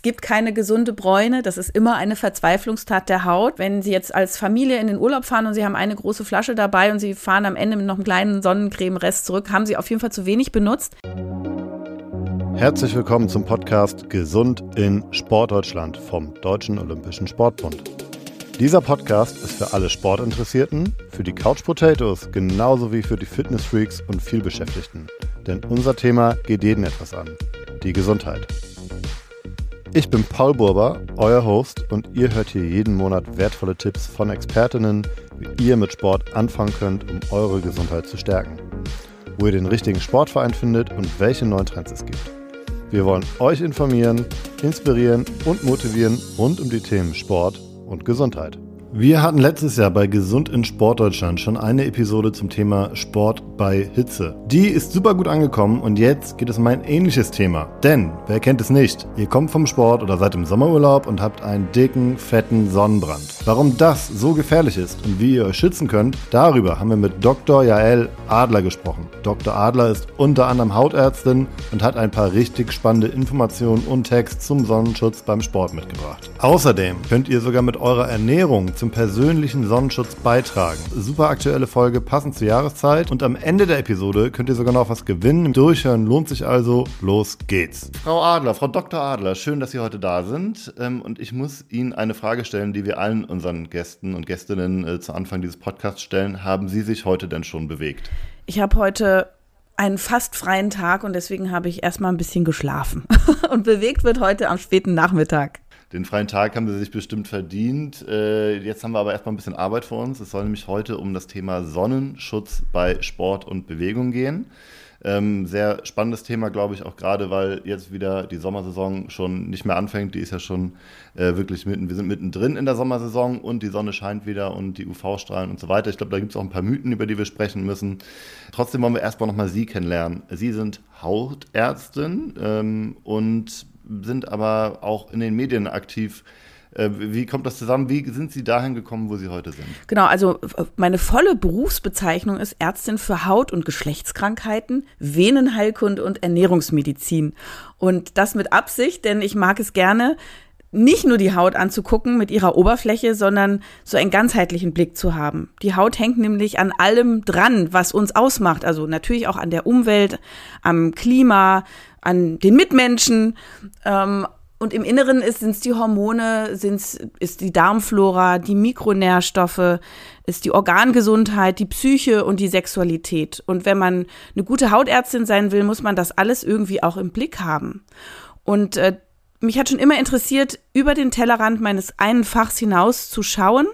Es gibt keine gesunde Bräune. Das ist immer eine Verzweiflungstat der Haut. Wenn Sie jetzt als Familie in den Urlaub fahren und Sie haben eine große Flasche dabei und Sie fahren am Ende mit noch einem kleinen Sonnencreme-Rest zurück, haben Sie auf jeden Fall zu wenig benutzt. Herzlich willkommen zum Podcast Gesund in Sportdeutschland vom Deutschen Olympischen Sportbund. Dieser Podcast ist für alle Sportinteressierten, für die Couch Potatoes genauso wie für die Fitnessfreaks und vielbeschäftigten. Denn unser Thema geht jeden etwas an. Die Gesundheit. Ich bin Paul Burber, euer Host, und ihr hört hier jeden Monat wertvolle Tipps von Expertinnen, wie ihr mit Sport anfangen könnt, um eure Gesundheit zu stärken. Wo ihr den richtigen Sportverein findet und welche neuen Trends es gibt. Wir wollen euch informieren, inspirieren und motivieren rund um die Themen Sport und Gesundheit. Wir hatten letztes Jahr bei Gesund in Sportdeutschland schon eine Episode zum Thema Sport bei Hitze. Die ist super gut angekommen und jetzt geht es um ein ähnliches Thema. Denn, wer kennt es nicht? Ihr kommt vom Sport oder seid im Sommerurlaub und habt einen dicken, fetten Sonnenbrand. Warum das so gefährlich ist und wie ihr euch schützen könnt, darüber haben wir mit Dr. Jael Adler gesprochen. Dr. Adler ist unter anderem Hautärztin und hat ein paar richtig spannende Informationen und Text zum Sonnenschutz beim Sport mitgebracht. Außerdem könnt ihr sogar mit eurer Ernährung zum persönlichen Sonnenschutz beitragen. Super aktuelle Folge, passend zur Jahreszeit. Und am Ende der Episode könnt ihr sogar noch was gewinnen. Durchhören lohnt sich also. Los geht's. Frau Adler, Frau Dr. Adler, schön, dass Sie heute da sind. Ähm, und ich muss Ihnen eine Frage stellen, die wir allen unseren Gästen und Gästinnen äh, zu Anfang dieses Podcasts stellen. Haben Sie sich heute denn schon bewegt? Ich habe heute einen fast freien Tag und deswegen habe ich erstmal ein bisschen geschlafen. und bewegt wird heute am späten Nachmittag. Den freien Tag haben sie sich bestimmt verdient. Äh, jetzt haben wir aber erstmal ein bisschen Arbeit vor uns. Es soll nämlich heute um das Thema Sonnenschutz bei Sport und Bewegung gehen. Ähm, sehr spannendes Thema, glaube ich, auch gerade, weil jetzt wieder die Sommersaison schon nicht mehr anfängt. Die ist ja schon äh, wirklich mitten, wir sind mittendrin in der Sommersaison und die Sonne scheint wieder und die UV-Strahlen und so weiter. Ich glaube, da gibt es auch ein paar Mythen, über die wir sprechen müssen. Trotzdem wollen wir erstmal nochmal Sie kennenlernen. Sie sind Hautärztin ähm, und sind aber auch in den Medien aktiv. Äh, wie kommt das zusammen? Wie sind Sie dahin gekommen, wo Sie heute sind? Genau, also meine volle Berufsbezeichnung ist Ärztin für Haut- und Geschlechtskrankheiten, Venenheilkunde und Ernährungsmedizin. Und das mit Absicht, denn ich mag es gerne, nicht nur die Haut anzugucken mit ihrer Oberfläche, sondern so einen ganzheitlichen Blick zu haben. Die Haut hängt nämlich an allem dran, was uns ausmacht. Also natürlich auch an der Umwelt, am Klima, an den Mitmenschen. Ähm, und im Inneren sind es die Hormone, sind's, ist die Darmflora, die Mikronährstoffe, ist die Organgesundheit, die Psyche und die Sexualität. Und wenn man eine gute Hautärztin sein will, muss man das alles irgendwie auch im Blick haben. Und äh, mich hat schon immer interessiert, über den Tellerrand meines einen Fachs hinaus zu schauen.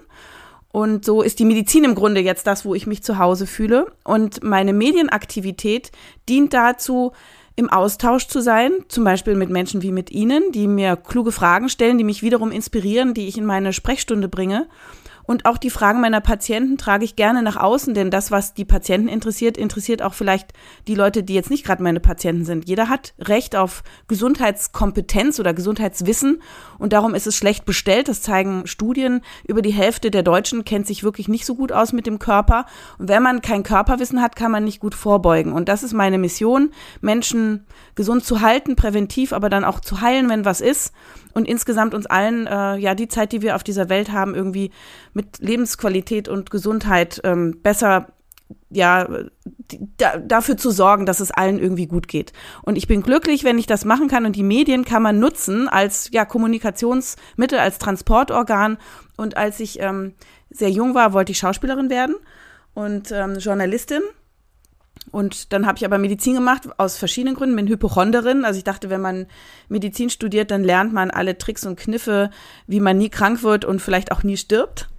Und so ist die Medizin im Grunde jetzt das, wo ich mich zu Hause fühle. Und meine Medienaktivität dient dazu, im Austausch zu sein, zum Beispiel mit Menschen wie mit Ihnen, die mir kluge Fragen stellen, die mich wiederum inspirieren, die ich in meine Sprechstunde bringe und auch die Fragen meiner Patienten trage ich gerne nach außen, denn das, was die Patienten interessiert, interessiert auch vielleicht die Leute, die jetzt nicht gerade meine Patienten sind. Jeder hat Recht auf Gesundheitskompetenz oder Gesundheitswissen und darum ist es schlecht bestellt. Das zeigen Studien. Über die Hälfte der Deutschen kennt sich wirklich nicht so gut aus mit dem Körper. Und wenn man kein Körperwissen hat, kann man nicht gut vorbeugen. Und das ist meine Mission, Menschen gesund zu halten, präventiv, aber dann auch zu heilen, wenn was ist und insgesamt uns allen äh, ja die Zeit, die wir auf dieser Welt haben, irgendwie mit Lebensqualität und Gesundheit ähm, besser ja da, dafür zu sorgen, dass es allen irgendwie gut geht. Und ich bin glücklich, wenn ich das machen kann und die Medien kann man nutzen als ja Kommunikationsmittel, als Transportorgan. Und als ich ähm, sehr jung war, wollte ich Schauspielerin werden und ähm, Journalistin und dann habe ich aber Medizin gemacht aus verschiedenen Gründen, bin Hypochonderin. Also ich dachte, wenn man Medizin studiert, dann lernt man alle Tricks und Kniffe, wie man nie krank wird und vielleicht auch nie stirbt.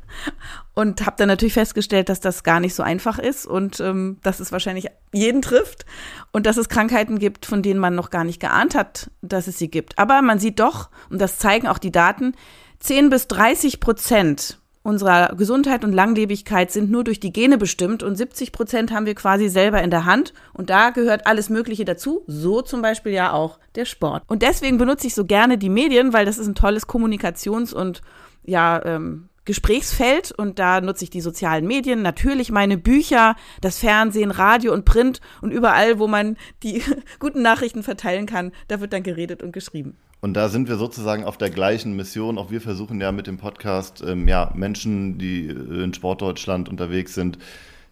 Und habe dann natürlich festgestellt, dass das gar nicht so einfach ist und ähm, dass es wahrscheinlich jeden trifft und dass es Krankheiten gibt, von denen man noch gar nicht geahnt hat, dass es sie gibt. Aber man sieht doch, und das zeigen auch die Daten, 10 bis 30 Prozent unserer Gesundheit und Langlebigkeit sind nur durch die Gene bestimmt und 70 Prozent haben wir quasi selber in der Hand. Und da gehört alles Mögliche dazu, so zum Beispiel ja auch der Sport. Und deswegen benutze ich so gerne die Medien, weil das ist ein tolles Kommunikations- und ja, ähm, Gesprächsfeld und da nutze ich die sozialen Medien, natürlich meine Bücher, das Fernsehen, Radio und Print und überall, wo man die guten Nachrichten verteilen kann, da wird dann geredet und geschrieben. Und da sind wir sozusagen auf der gleichen Mission. Auch wir versuchen ja mit dem Podcast ähm, ja, Menschen, die äh, in Sportdeutschland unterwegs sind,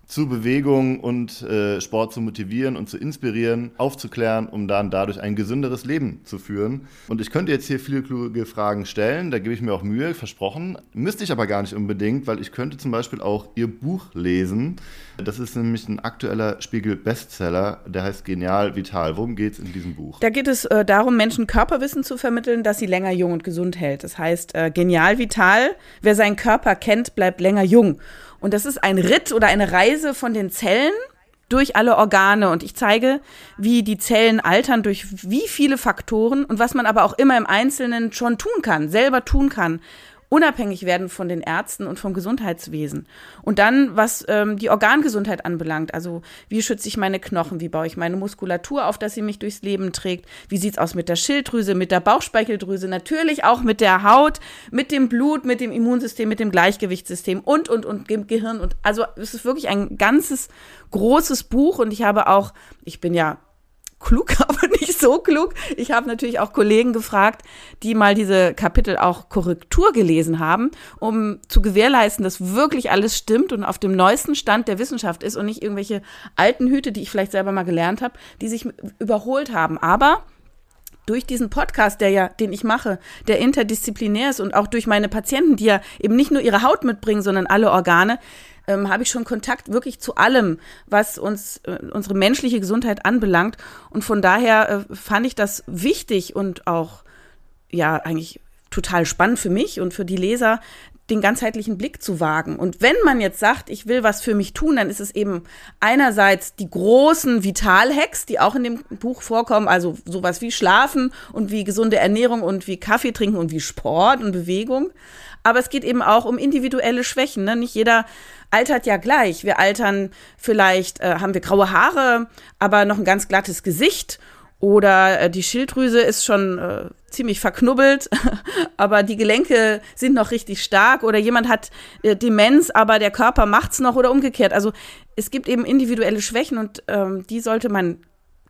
zu Bewegung und äh, Sport zu motivieren und zu inspirieren, aufzuklären, um dann dadurch ein gesünderes Leben zu führen. Und ich könnte jetzt hier viele kluge Fragen stellen, da gebe ich mir auch Mühe, versprochen. Müsste ich aber gar nicht unbedingt, weil ich könnte zum Beispiel auch Ihr Buch lesen. Das ist nämlich ein aktueller Spiegel-Bestseller, der heißt Genial Vital. Worum geht es in diesem Buch? Da geht es äh, darum, Menschen Körperwissen zu vermitteln, das sie länger jung und gesund hält. Das heißt, äh, Genial Vital, wer seinen Körper kennt, bleibt länger jung. Und das ist ein Ritt oder eine Reise von den Zellen durch alle Organe. Und ich zeige, wie die Zellen altern durch wie viele Faktoren und was man aber auch immer im Einzelnen schon tun kann, selber tun kann, unabhängig werden von den Ärzten und vom Gesundheitswesen. Und dann, was ähm, die Organgesundheit anbelangt, also wie schütze ich meine Knochen, wie baue ich meine Muskulatur auf, dass sie mich durchs Leben trägt, wie sieht's aus mit der Schilddrüse, mit der Bauchspeicheldrüse, natürlich auch mit der Haut, mit dem Blut, mit dem Immunsystem, mit dem Gleichgewichtssystem und, und, und dem Gehirn. Und also es ist wirklich ein ganzes großes Buch und ich habe auch, ich bin ja klug, aber nicht so klug. Ich habe natürlich auch Kollegen gefragt, die mal diese Kapitel auch Korrektur gelesen haben, um zu gewährleisten, dass wirklich alles stimmt und auf dem neuesten Stand der Wissenschaft ist und nicht irgendwelche alten Hüte, die ich vielleicht selber mal gelernt habe, die sich überholt haben. Aber durch diesen Podcast, der ja, den ich mache, der interdisziplinär ist und auch durch meine Patienten, die ja eben nicht nur ihre Haut mitbringen, sondern alle Organe, ähm, habe ich schon Kontakt wirklich zu allem, was uns äh, unsere menschliche Gesundheit anbelangt. Und von daher äh, fand ich das wichtig und auch ja eigentlich total spannend für mich und für die Leser, den ganzheitlichen Blick zu wagen. Und wenn man jetzt sagt, ich will was für mich tun, dann ist es eben einerseits die großen Vitalhacks, die auch in dem Buch vorkommen, also sowas wie Schlafen und wie gesunde Ernährung und wie Kaffee trinken und wie Sport und Bewegung. Aber es geht eben auch um individuelle Schwächen. Ne? Nicht jeder altert ja gleich. Wir altern vielleicht, äh, haben wir graue Haare, aber noch ein ganz glattes Gesicht. Oder äh, die Schilddrüse ist schon äh, ziemlich verknubbelt, aber die Gelenke sind noch richtig stark. Oder jemand hat äh, Demenz, aber der Körper macht's noch oder umgekehrt. Also es gibt eben individuelle Schwächen und ähm, die sollte man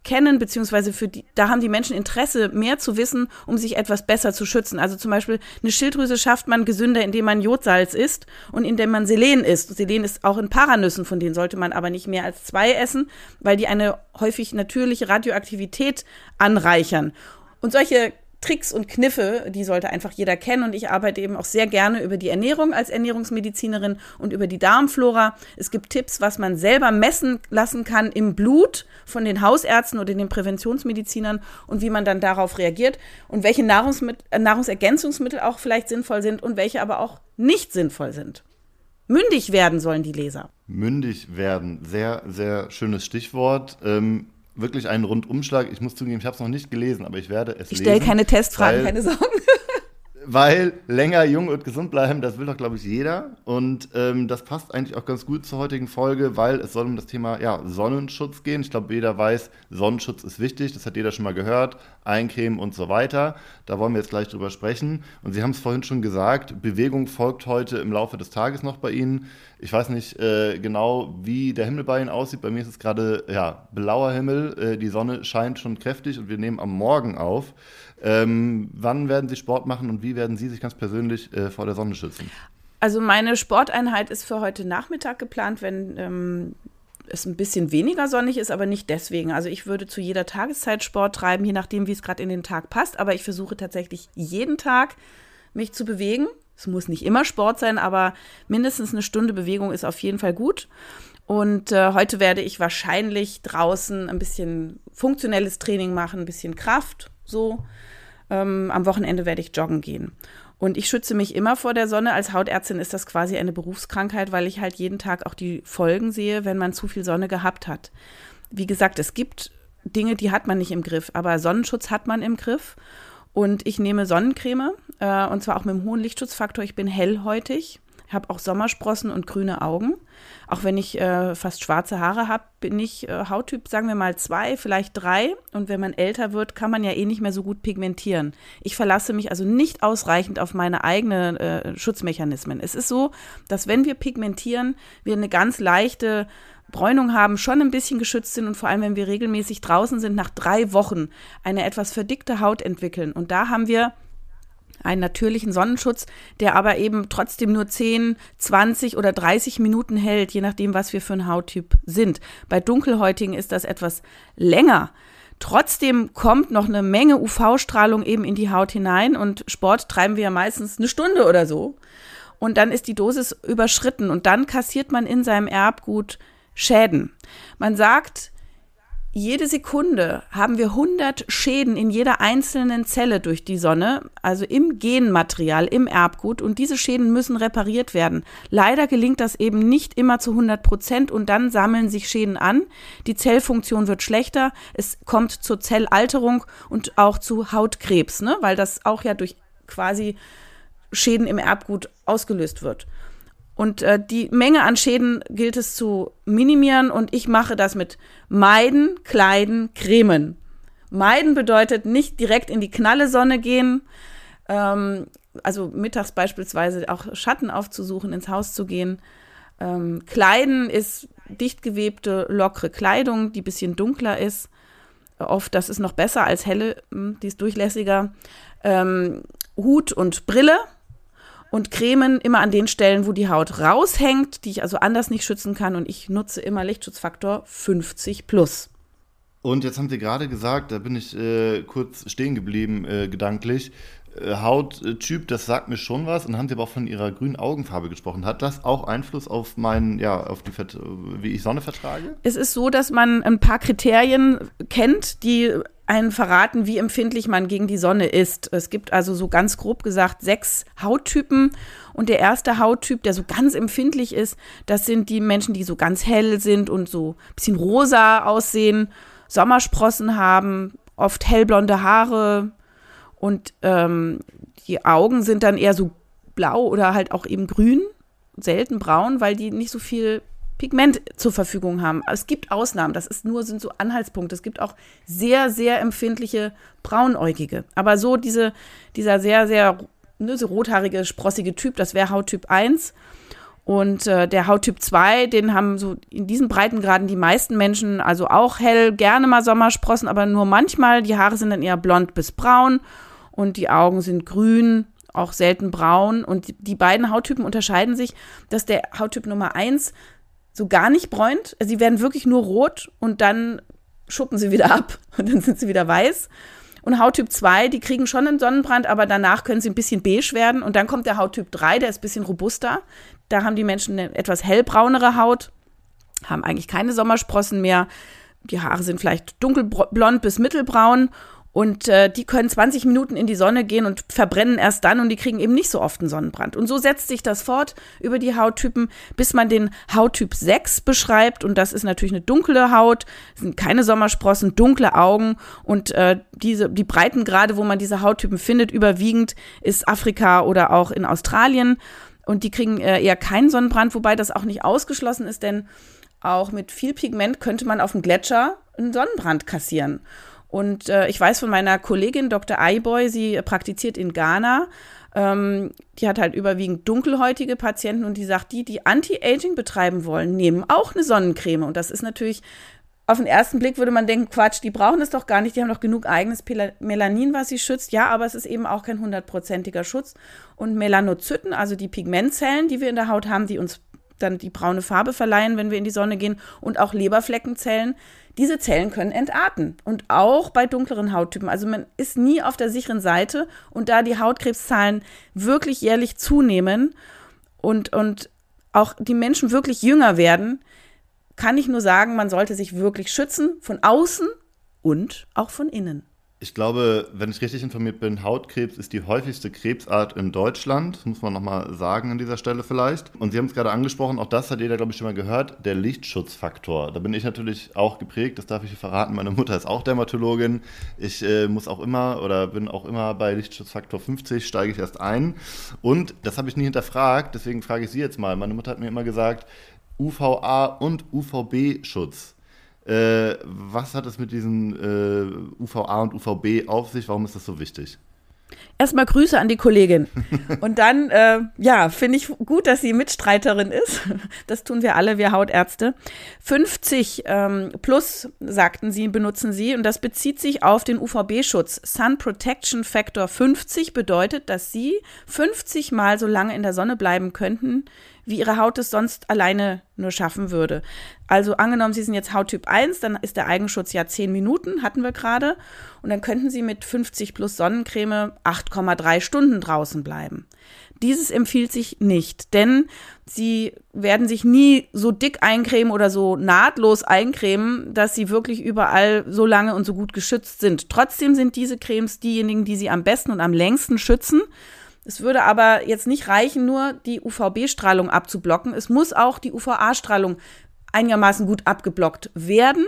kennen, beziehungsweise für die, da haben die Menschen Interesse, mehr zu wissen, um sich etwas besser zu schützen. Also zum Beispiel eine Schilddrüse schafft man gesünder, indem man Jodsalz isst und indem man Selen isst. Selen ist auch in Paranüssen, von denen sollte man aber nicht mehr als zwei essen, weil die eine häufig natürliche Radioaktivität anreichern. Und solche Tricks und Kniffe, die sollte einfach jeder kennen. Und ich arbeite eben auch sehr gerne über die Ernährung als Ernährungsmedizinerin und über die Darmflora. Es gibt Tipps, was man selber messen lassen kann im Blut von den Hausärzten oder den Präventionsmedizinern und wie man dann darauf reagiert und welche äh, Nahrungsergänzungsmittel auch vielleicht sinnvoll sind und welche aber auch nicht sinnvoll sind. Mündig werden sollen die Leser. Mündig werden, sehr, sehr schönes Stichwort. Ähm wirklich einen Rundumschlag. Ich muss zugeben, ich habe es noch nicht gelesen, aber ich werde es ich lesen. Ich stelle keine Testfragen, keine Sorgen. weil länger jung und gesund bleiben, das will doch, glaube ich, jeder. Und ähm, das passt eigentlich auch ganz gut zur heutigen Folge, weil es soll um das Thema ja, Sonnenschutz gehen. Ich glaube, jeder weiß, Sonnenschutz ist wichtig. Das hat jeder schon mal gehört. Eincremen und so weiter. Da wollen wir jetzt gleich drüber sprechen. Und Sie haben es vorhin schon gesagt, Bewegung folgt heute im Laufe des Tages noch bei Ihnen. Ich weiß nicht äh, genau, wie der Himmel bei Ihnen aussieht. Bei mir ist es gerade ja, blauer Himmel. Äh, die Sonne scheint schon kräftig und wir nehmen am Morgen auf. Ähm, wann werden Sie Sport machen und wie werden Sie sich ganz persönlich äh, vor der Sonne schützen? Also meine Sporteinheit ist für heute Nachmittag geplant, wenn ähm, es ein bisschen weniger sonnig ist, aber nicht deswegen. Also ich würde zu jeder Tageszeit Sport treiben, je nachdem, wie es gerade in den Tag passt. Aber ich versuche tatsächlich jeden Tag mich zu bewegen. Es muss nicht immer Sport sein, aber mindestens eine Stunde Bewegung ist auf jeden Fall gut. Und äh, heute werde ich wahrscheinlich draußen ein bisschen funktionelles Training machen, ein bisschen Kraft, so. Ähm, am Wochenende werde ich joggen gehen. Und ich schütze mich immer vor der Sonne. Als Hautärztin ist das quasi eine Berufskrankheit, weil ich halt jeden Tag auch die Folgen sehe, wenn man zu viel Sonne gehabt hat. Wie gesagt, es gibt Dinge, die hat man nicht im Griff, aber Sonnenschutz hat man im Griff. Und ich nehme Sonnencreme, äh, und zwar auch mit einem hohen Lichtschutzfaktor. Ich bin hellhäutig. habe auch Sommersprossen und grüne Augen. Auch wenn ich äh, fast schwarze Haare habe, bin ich äh, Hauttyp, sagen wir mal zwei, vielleicht drei. Und wenn man älter wird, kann man ja eh nicht mehr so gut pigmentieren. Ich verlasse mich also nicht ausreichend auf meine eigenen äh, Schutzmechanismen. Es ist so, dass wenn wir pigmentieren, wir eine ganz leichte Bräunung haben, schon ein bisschen geschützt sind und vor allem, wenn wir regelmäßig draußen sind, nach drei Wochen eine etwas verdickte Haut entwickeln. Und da haben wir einen natürlichen Sonnenschutz, der aber eben trotzdem nur 10, 20 oder 30 Minuten hält, je nachdem, was wir für ein Hauttyp sind. Bei Dunkelhäutigen ist das etwas länger. Trotzdem kommt noch eine Menge UV-Strahlung eben in die Haut hinein und Sport treiben wir ja meistens eine Stunde oder so. Und dann ist die Dosis überschritten und dann kassiert man in seinem Erbgut Schäden. Man sagt, jede Sekunde haben wir 100 Schäden in jeder einzelnen Zelle durch die Sonne, also im Genmaterial, im Erbgut. Und diese Schäden müssen repariert werden. Leider gelingt das eben nicht immer zu 100 Prozent und dann sammeln sich Schäden an. Die Zellfunktion wird schlechter. Es kommt zur Zellalterung und auch zu Hautkrebs, ne? weil das auch ja durch quasi Schäden im Erbgut ausgelöst wird. Und äh, die Menge an Schäden gilt es zu minimieren und ich mache das mit Meiden, Kleiden, Cremen. Meiden bedeutet nicht direkt in die knalle Sonne gehen, ähm, also mittags beispielsweise auch Schatten aufzusuchen, ins Haus zu gehen. Ähm, Kleiden ist dicht gewebte, lockere Kleidung, die bisschen dunkler ist. Oft, das ist noch besser als helle, hm, die ist durchlässiger. Ähm, Hut und Brille und cremen immer an den Stellen, wo die Haut raushängt, die ich also anders nicht schützen kann. Und ich nutze immer Lichtschutzfaktor 50 plus. Und jetzt haben Sie gerade gesagt, da bin ich äh, kurz stehen geblieben, äh, gedanklich. Äh, Hauttyp, das sagt mir schon was. Und haben Sie aber auch von Ihrer grünen Augenfarbe gesprochen. Hat das auch Einfluss auf meinen, ja, auf die, wie ich Sonne vertrage? Es ist so, dass man ein paar Kriterien kennt, die einen verraten, wie empfindlich man gegen die Sonne ist. Es gibt also so ganz grob gesagt sechs Hauttypen. Und der erste Hauttyp, der so ganz empfindlich ist, das sind die Menschen, die so ganz hell sind und so ein bisschen rosa aussehen, Sommersprossen haben, oft hellblonde Haare und ähm, die Augen sind dann eher so blau oder halt auch eben grün, selten braun, weil die nicht so viel Pigment zur Verfügung haben. Es gibt Ausnahmen, das ist nur, sind so Anhaltspunkte. Es gibt auch sehr, sehr empfindliche Braunäugige. Aber so diese, dieser sehr, sehr ne, so rothaarige, sprossige Typ, das wäre Hauttyp 1. Und äh, der Hauttyp 2, den haben so in diesen Breitengraden die meisten Menschen, also auch hell, gerne mal Sommersprossen, aber nur manchmal. Die Haare sind dann eher blond bis braun und die Augen sind grün, auch selten braun. Und die, die beiden Hauttypen unterscheiden sich, dass der Hauttyp Nummer 1 so gar nicht bräunt. Sie werden wirklich nur rot und dann schuppen sie wieder ab und dann sind sie wieder weiß. Und Hauttyp 2, die kriegen schon einen Sonnenbrand, aber danach können sie ein bisschen beige werden. Und dann kommt der Hauttyp 3, der ist ein bisschen robuster. Da haben die Menschen eine etwas hellbraunere Haut, haben eigentlich keine Sommersprossen mehr. Die Haare sind vielleicht dunkelblond bis mittelbraun und äh, die können 20 Minuten in die Sonne gehen und verbrennen erst dann und die kriegen eben nicht so oft einen Sonnenbrand. Und so setzt sich das fort über die Hauttypen, bis man den Hauttyp 6 beschreibt. Und das ist natürlich eine dunkle Haut, sind keine Sommersprossen, dunkle Augen und äh, diese, die Breitengrade, wo man diese Hauttypen findet, überwiegend ist Afrika oder auch in Australien. Und die kriegen äh, eher keinen Sonnenbrand, wobei das auch nicht ausgeschlossen ist, denn auch mit viel Pigment könnte man auf dem Gletscher einen Sonnenbrand kassieren. Und äh, ich weiß von meiner Kollegin Dr. Aiboy, sie praktiziert in Ghana. Ähm, die hat halt überwiegend dunkelhäutige Patienten und die sagt, die, die Anti-Aging betreiben wollen, nehmen auch eine Sonnencreme. Und das ist natürlich auf den ersten Blick würde man denken, Quatsch, die brauchen es doch gar nicht, die haben doch genug eigenes Melanin, was sie schützt. Ja, aber es ist eben auch kein hundertprozentiger Schutz. Und Melanozyten, also die Pigmentzellen, die wir in der Haut haben, die uns dann die braune Farbe verleihen, wenn wir in die Sonne gehen, und auch Leberfleckenzellen, diese Zellen können entarten und auch bei dunkleren Hauttypen. Also man ist nie auf der sicheren Seite und da die Hautkrebszahlen wirklich jährlich zunehmen und, und auch die Menschen wirklich jünger werden, kann ich nur sagen, man sollte sich wirklich schützen von außen und auch von innen. Ich glaube, wenn ich richtig informiert bin, Hautkrebs ist die häufigste Krebsart in Deutschland. Das muss man nochmal sagen an dieser Stelle vielleicht. Und Sie haben es gerade angesprochen, auch das hat jeder, glaube ich, schon mal gehört, der Lichtschutzfaktor. Da bin ich natürlich auch geprägt, das darf ich verraten. Meine Mutter ist auch Dermatologin. Ich äh, muss auch immer oder bin auch immer bei Lichtschutzfaktor 50, steige ich erst ein. Und das habe ich nie hinterfragt, deswegen frage ich Sie jetzt mal. Meine Mutter hat mir immer gesagt, UVA und UVB-Schutz. Äh, was hat es mit diesen äh, UVA und UVB auf sich? Warum ist das so wichtig? Erstmal Grüße an die Kollegin. Und dann, äh, ja, finde ich gut, dass sie Mitstreiterin ist. Das tun wir alle, wir Hautärzte. 50 ähm, plus, sagten sie, benutzen sie. Und das bezieht sich auf den UVB-Schutz. Sun Protection Factor 50 bedeutet, dass sie 50 Mal so lange in der Sonne bleiben könnten, wie ihre Haut es sonst alleine nur schaffen würde. Also angenommen, Sie sind jetzt Hauttyp 1, dann ist der Eigenschutz ja 10 Minuten, hatten wir gerade. Und dann könnten Sie mit 50 plus Sonnencreme 8,3 Stunden draußen bleiben. Dieses empfiehlt sich nicht, denn sie werden sich nie so dick eincremen oder so nahtlos eincremen, dass sie wirklich überall so lange und so gut geschützt sind. Trotzdem sind diese Cremes diejenigen, die sie am besten und am längsten schützen. Es würde aber jetzt nicht reichen, nur die UVB-Strahlung abzublocken. Es muss auch die UVA-Strahlung einigermaßen gut abgeblockt werden.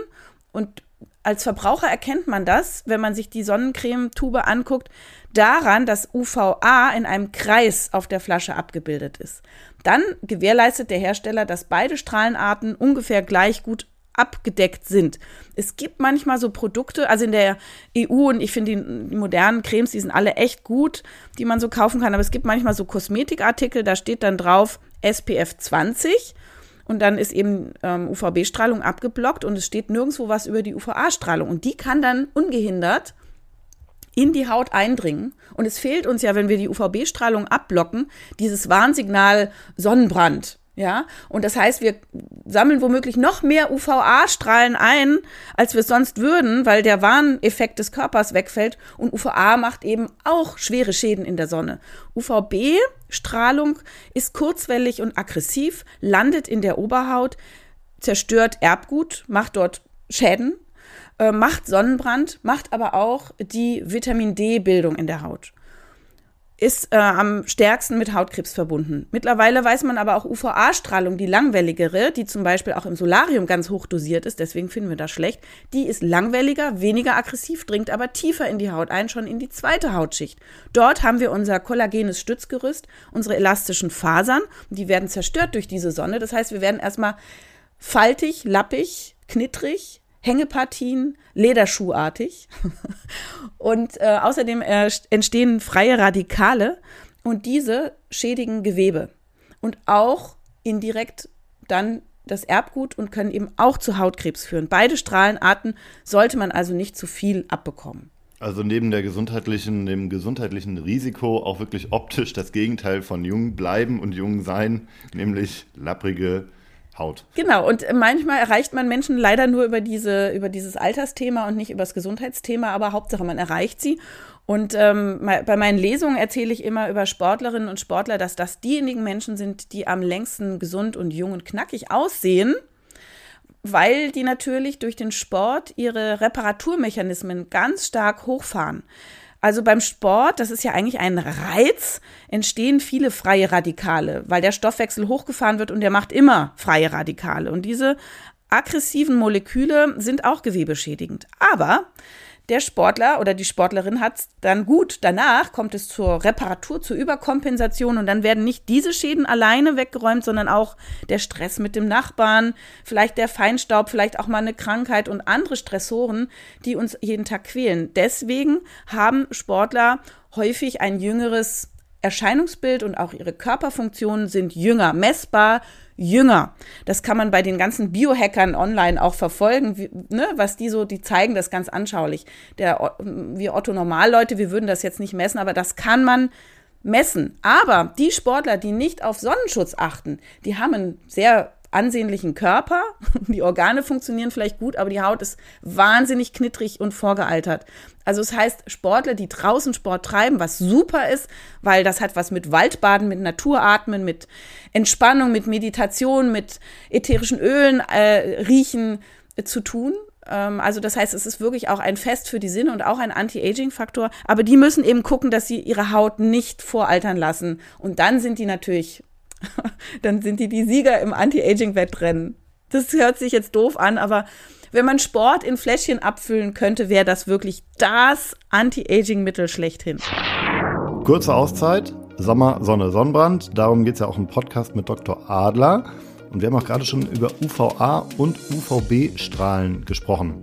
Und als Verbraucher erkennt man das, wenn man sich die Sonnencremetube anguckt, daran, dass UVA in einem Kreis auf der Flasche abgebildet ist. Dann gewährleistet der Hersteller, dass beide Strahlenarten ungefähr gleich gut abgedeckt sind. Es gibt manchmal so Produkte, also in der EU und ich finde die, modernen Cremes, die sind alle echt gut, die man so kaufen kann, aber es gibt manchmal so Kosmetikartikel, da steht dann drauf SPF 20 und dann ist eben ähm, UVB-Strahlung abgeblockt und es steht nirgendwo was über die UVA-Strahlung und die kann dann ungehindert in die Haut eindringen. Und es fehlt uns ja, wenn wir die UVB-Strahlung abblocken, dieses Warnsignal Sonnenbrand. Ja, und das heißt, wir sammeln womöglich noch mehr UVA-Strahlen ein, als wir es sonst würden, weil der Warneffekt des Körpers wegfällt. Und UVA macht eben auch schwere Schäden in der Sonne. UVB-Strahlung ist kurzwellig und aggressiv, landet in der Oberhaut, zerstört Erbgut, macht dort Schäden, äh, macht Sonnenbrand, macht aber auch die Vitamin D-Bildung in der Haut ist äh, am stärksten mit Hautkrebs verbunden. Mittlerweile weiß man aber auch UVA-Strahlung, die langwelligere, die zum Beispiel auch im Solarium ganz hoch dosiert ist, deswegen finden wir das schlecht, die ist langwelliger, weniger aggressiv, dringt aber tiefer in die Haut ein, schon in die zweite Hautschicht. Dort haben wir unser kollagenes Stützgerüst, unsere elastischen Fasern, die werden zerstört durch diese Sonne. Das heißt, wir werden erstmal faltig, lappig, knittrig, Hängepartien, lederschuhartig. und äh, außerdem äh, entstehen freie Radikale und diese schädigen Gewebe und auch indirekt dann das Erbgut und können eben auch zu Hautkrebs führen. Beide Strahlenarten sollte man also nicht zu viel abbekommen. Also neben der gesundheitlichen, dem gesundheitlichen Risiko auch wirklich optisch das Gegenteil von jung bleiben und jung sein, nämlich lapprige Haut. Genau, und manchmal erreicht man Menschen leider nur über, diese, über dieses Altersthema und nicht über das Gesundheitsthema, aber Hauptsache man erreicht sie. Und ähm, bei meinen Lesungen erzähle ich immer über Sportlerinnen und Sportler, dass das diejenigen Menschen sind, die am längsten gesund und jung und knackig aussehen, weil die natürlich durch den Sport ihre Reparaturmechanismen ganz stark hochfahren. Also beim Sport, das ist ja eigentlich ein Reiz, entstehen viele freie Radikale, weil der Stoffwechsel hochgefahren wird und der macht immer freie Radikale. Und diese aggressiven Moleküle sind auch gewebeschädigend. Aber der Sportler oder die Sportlerin hat es dann gut. Danach kommt es zur Reparatur, zur Überkompensation und dann werden nicht diese Schäden alleine weggeräumt, sondern auch der Stress mit dem Nachbarn, vielleicht der Feinstaub, vielleicht auch mal eine Krankheit und andere Stressoren, die uns jeden Tag quälen. Deswegen haben Sportler häufig ein jüngeres Erscheinungsbild und auch ihre Körperfunktionen sind jünger, messbar jünger. Das kann man bei den ganzen Biohackern online auch verfolgen, wie, ne, was die so, die zeigen das ganz anschaulich. Der, wir Otto Normalleute, wir würden das jetzt nicht messen, aber das kann man messen. Aber die Sportler, die nicht auf Sonnenschutz achten, die haben einen sehr ansehnlichen Körper. Die Organe funktionieren vielleicht gut, aber die Haut ist wahnsinnig knittrig und vorgealtert. Also es heißt, Sportler, die draußen Sport treiben, was super ist, weil das hat was mit Waldbaden, mit Naturatmen, mit Entspannung, mit Meditation, mit ätherischen Ölen, äh, Riechen äh, zu tun. Ähm, also das heißt, es ist wirklich auch ein Fest für die Sinne und auch ein Anti-Aging-Faktor. Aber die müssen eben gucken, dass sie ihre Haut nicht voraltern lassen. Und dann sind die natürlich, dann sind die die Sieger im Anti-Aging-Wettrennen. Das hört sich jetzt doof an, aber wenn man Sport in Fläschchen abfüllen könnte, wäre das wirklich das Anti-Aging-Mittel schlechthin. Kurze Auszeit, Sommer, Sonne, Sonnenbrand. Darum geht es ja auch im Podcast mit Dr. Adler. Und wir haben auch gerade schon über UVA und UVB-Strahlen gesprochen.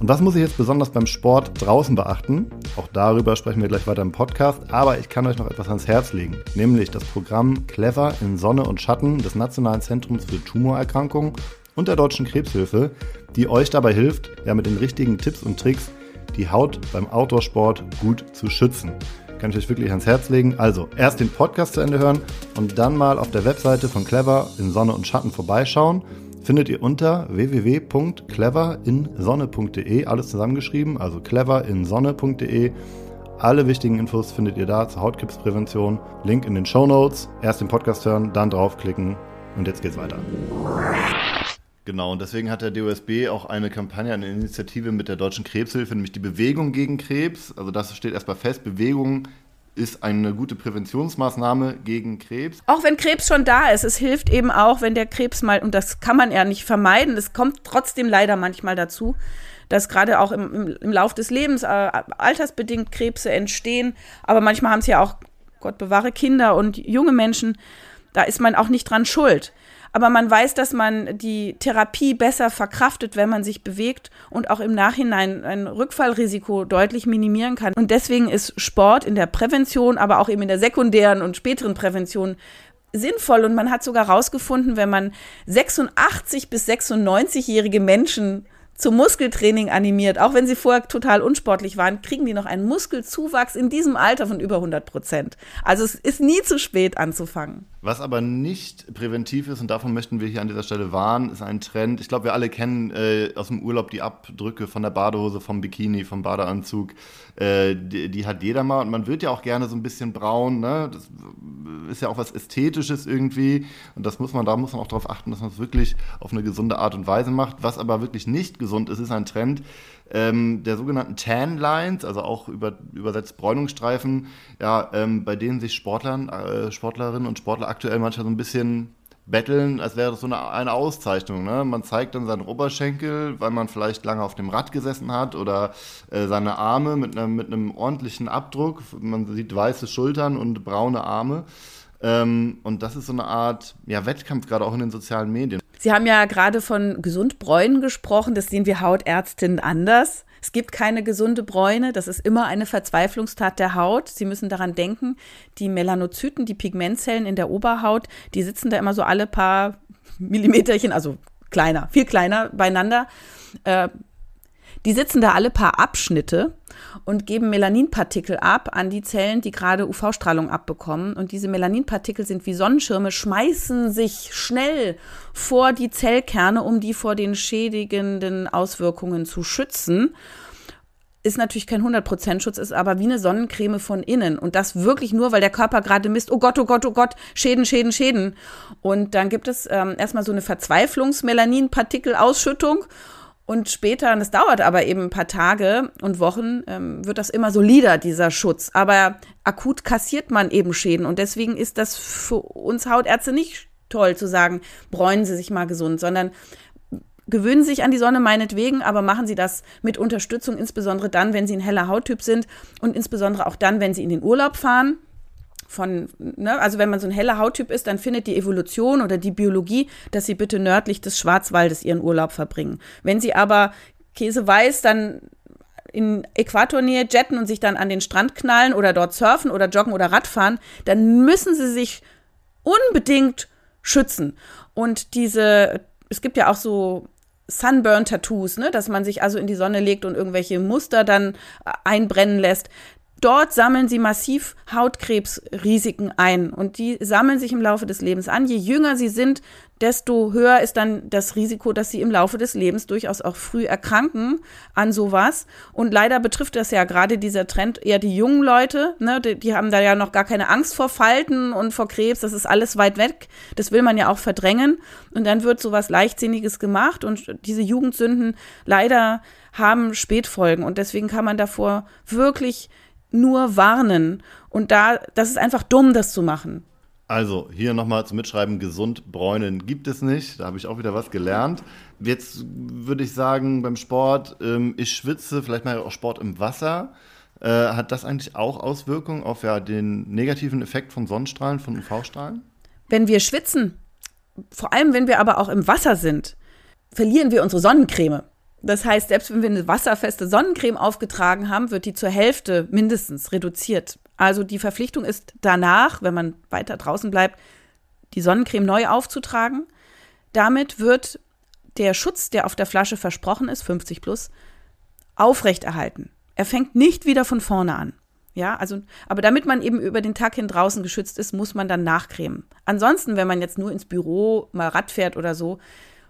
Und was muss ich jetzt besonders beim Sport draußen beachten? Auch darüber sprechen wir gleich weiter im Podcast. Aber ich kann euch noch etwas ans Herz legen, nämlich das Programm Clever in Sonne und Schatten des Nationalen Zentrums für Tumorerkrankungen und der Deutschen Krebshilfe, die euch dabei hilft, ja mit den richtigen Tipps und Tricks die Haut beim Outdoorsport gut zu schützen. Kann ich euch wirklich ans Herz legen. Also erst den Podcast zu Ende hören und dann mal auf der Webseite von Clever in Sonne und Schatten vorbeischauen. Findet ihr unter www.cleverinsonne.de, alles zusammengeschrieben, also cleverinsonne.de. Alle wichtigen Infos findet ihr da zur Hautkrebsprävention. Link in den Show Notes. Erst den Podcast hören, dann draufklicken und jetzt geht's weiter. Genau, und deswegen hat der DOSB auch eine Kampagne, eine Initiative mit der Deutschen Krebshilfe, nämlich die Bewegung gegen Krebs. Also das steht erstmal fest, Bewegung ist eine gute Präventionsmaßnahme gegen Krebs. Auch wenn Krebs schon da ist, es hilft eben auch, wenn der Krebs mal, und das kann man ja nicht vermeiden, es kommt trotzdem leider manchmal dazu, dass gerade auch im, im, im Lauf des Lebens äh, altersbedingt Krebse entstehen. Aber manchmal haben es ja auch, Gott bewahre, Kinder und junge Menschen. Da ist man auch nicht dran schuld. Aber man weiß, dass man die Therapie besser verkraftet, wenn man sich bewegt und auch im Nachhinein ein Rückfallrisiko deutlich minimieren kann. Und deswegen ist Sport in der Prävention, aber auch eben in der sekundären und späteren Prävention sinnvoll. Und man hat sogar herausgefunden, wenn man 86 bis 96-jährige Menschen zum Muskeltraining animiert, auch wenn sie vorher total unsportlich waren, kriegen die noch einen Muskelzuwachs in diesem Alter von über 100 Prozent. Also es ist nie zu spät anzufangen. Was aber nicht präventiv ist, und davon möchten wir hier an dieser Stelle warnen, ist ein Trend. Ich glaube, wir alle kennen äh, aus dem Urlaub die Abdrücke von der Badehose, vom Bikini, vom Badeanzug. Äh, die, die, hat jeder mal. Und man wird ja auch gerne so ein bisschen braun. Ne? Das ist ja auch was Ästhetisches irgendwie. Und das muss man, da muss man auch darauf achten, dass man es wirklich auf eine gesunde Art und Weise macht. Was aber wirklich nicht gesund ist, ist ein Trend, ähm, der sogenannten Tan Lines, also auch über, übersetzt Bräunungsstreifen, ja, ähm, bei denen sich Sportlern, äh, Sportlerinnen und Sportler aktuell manchmal so ein bisschen betteln, als wäre das so eine, eine Auszeichnung. Ne? Man zeigt dann seinen Oberschenkel, weil man vielleicht lange auf dem Rad gesessen hat oder äh, seine Arme mit, ne, mit einem ordentlichen Abdruck. Man sieht weiße Schultern und braune Arme. Ähm, und das ist so eine Art ja, Wettkampf, gerade auch in den sozialen Medien. Sie haben ja gerade von gesund Bräunen gesprochen. Das sehen wir Hautärztinnen anders. Es gibt keine gesunde Bräune. Das ist immer eine Verzweiflungstat der Haut. Sie müssen daran denken, die Melanozyten, die Pigmentzellen in der Oberhaut, die sitzen da immer so alle paar Millimeterchen, also kleiner, viel kleiner beieinander. Äh, die sitzen da alle paar Abschnitte und geben Melaninpartikel ab an die Zellen, die gerade UV-Strahlung abbekommen. Und diese Melaninpartikel sind wie Sonnenschirme, schmeißen sich schnell vor die Zellkerne, um die vor den schädigenden Auswirkungen zu schützen ist natürlich kein 100% Schutz, ist aber wie eine Sonnencreme von innen. Und das wirklich nur, weil der Körper gerade misst, oh Gott, oh Gott, oh Gott, Schäden, Schäden, Schäden. Und dann gibt es ähm, erstmal so eine Verzweiflungsmelaninpartikelausschüttung. Und später, und das dauert aber eben ein paar Tage und Wochen, ähm, wird das immer solider, dieser Schutz. Aber akut kassiert man eben Schäden. Und deswegen ist das für uns Hautärzte nicht toll zu sagen, bräunen Sie sich mal gesund, sondern gewöhnen Sie sich an die Sonne meinetwegen, aber machen Sie das mit Unterstützung, insbesondere dann, wenn Sie ein heller Hauttyp sind und insbesondere auch dann, wenn Sie in den Urlaub fahren von, ne, also wenn man so ein heller Hauttyp ist, dann findet die Evolution oder die Biologie, dass sie bitte nördlich des Schwarzwaldes ihren Urlaub verbringen. Wenn sie aber Käse weiß, dann in Äquatornähe jetten und sich dann an den Strand knallen oder dort surfen oder joggen oder Radfahren, dann müssen sie sich unbedingt schützen. Und diese, es gibt ja auch so Sunburn-Tattoos, ne, dass man sich also in die Sonne legt und irgendwelche Muster dann einbrennen lässt dort sammeln sie massiv Hautkrebsrisiken ein und die sammeln sich im Laufe des Lebens an. Je jünger sie sind, desto höher ist dann das Risiko, dass sie im Laufe des Lebens durchaus auch früh erkranken an sowas. Und leider betrifft das ja gerade dieser Trend eher die jungen Leute. Ne? Die, die, haben da ja noch gar keine Angst vor Falten und vor Krebs. Das ist alles weit weg. Das will man ja auch verdrängen. Und dann wird sowas Leichtsinniges gemacht. Und diese Jugendsünden leider haben Spätfolgen. Und deswegen kann man davor wirklich nur warnen. Und da, das ist einfach dumm, das zu machen. Also hier nochmal zum Mitschreiben, gesund bräunen gibt es nicht. Da habe ich auch wieder was gelernt. Jetzt würde ich sagen, beim Sport, ähm, ich schwitze, vielleicht mal auch Sport im Wasser. Äh, hat das eigentlich auch Auswirkungen auf ja, den negativen Effekt von Sonnenstrahlen, von UV-Strahlen? Wenn wir schwitzen, vor allem wenn wir aber auch im Wasser sind, verlieren wir unsere Sonnencreme. Das heißt, selbst wenn wir eine wasserfeste Sonnencreme aufgetragen haben, wird die zur Hälfte mindestens reduziert. Also die Verpflichtung ist danach, wenn man weiter draußen bleibt, die Sonnencreme neu aufzutragen. Damit wird der Schutz, der auf der Flasche versprochen ist, 50 plus, aufrechterhalten. Er fängt nicht wieder von vorne an. Ja, also, aber damit man eben über den Tag hin draußen geschützt ist, muss man dann nachcremen. Ansonsten, wenn man jetzt nur ins Büro mal Rad fährt oder so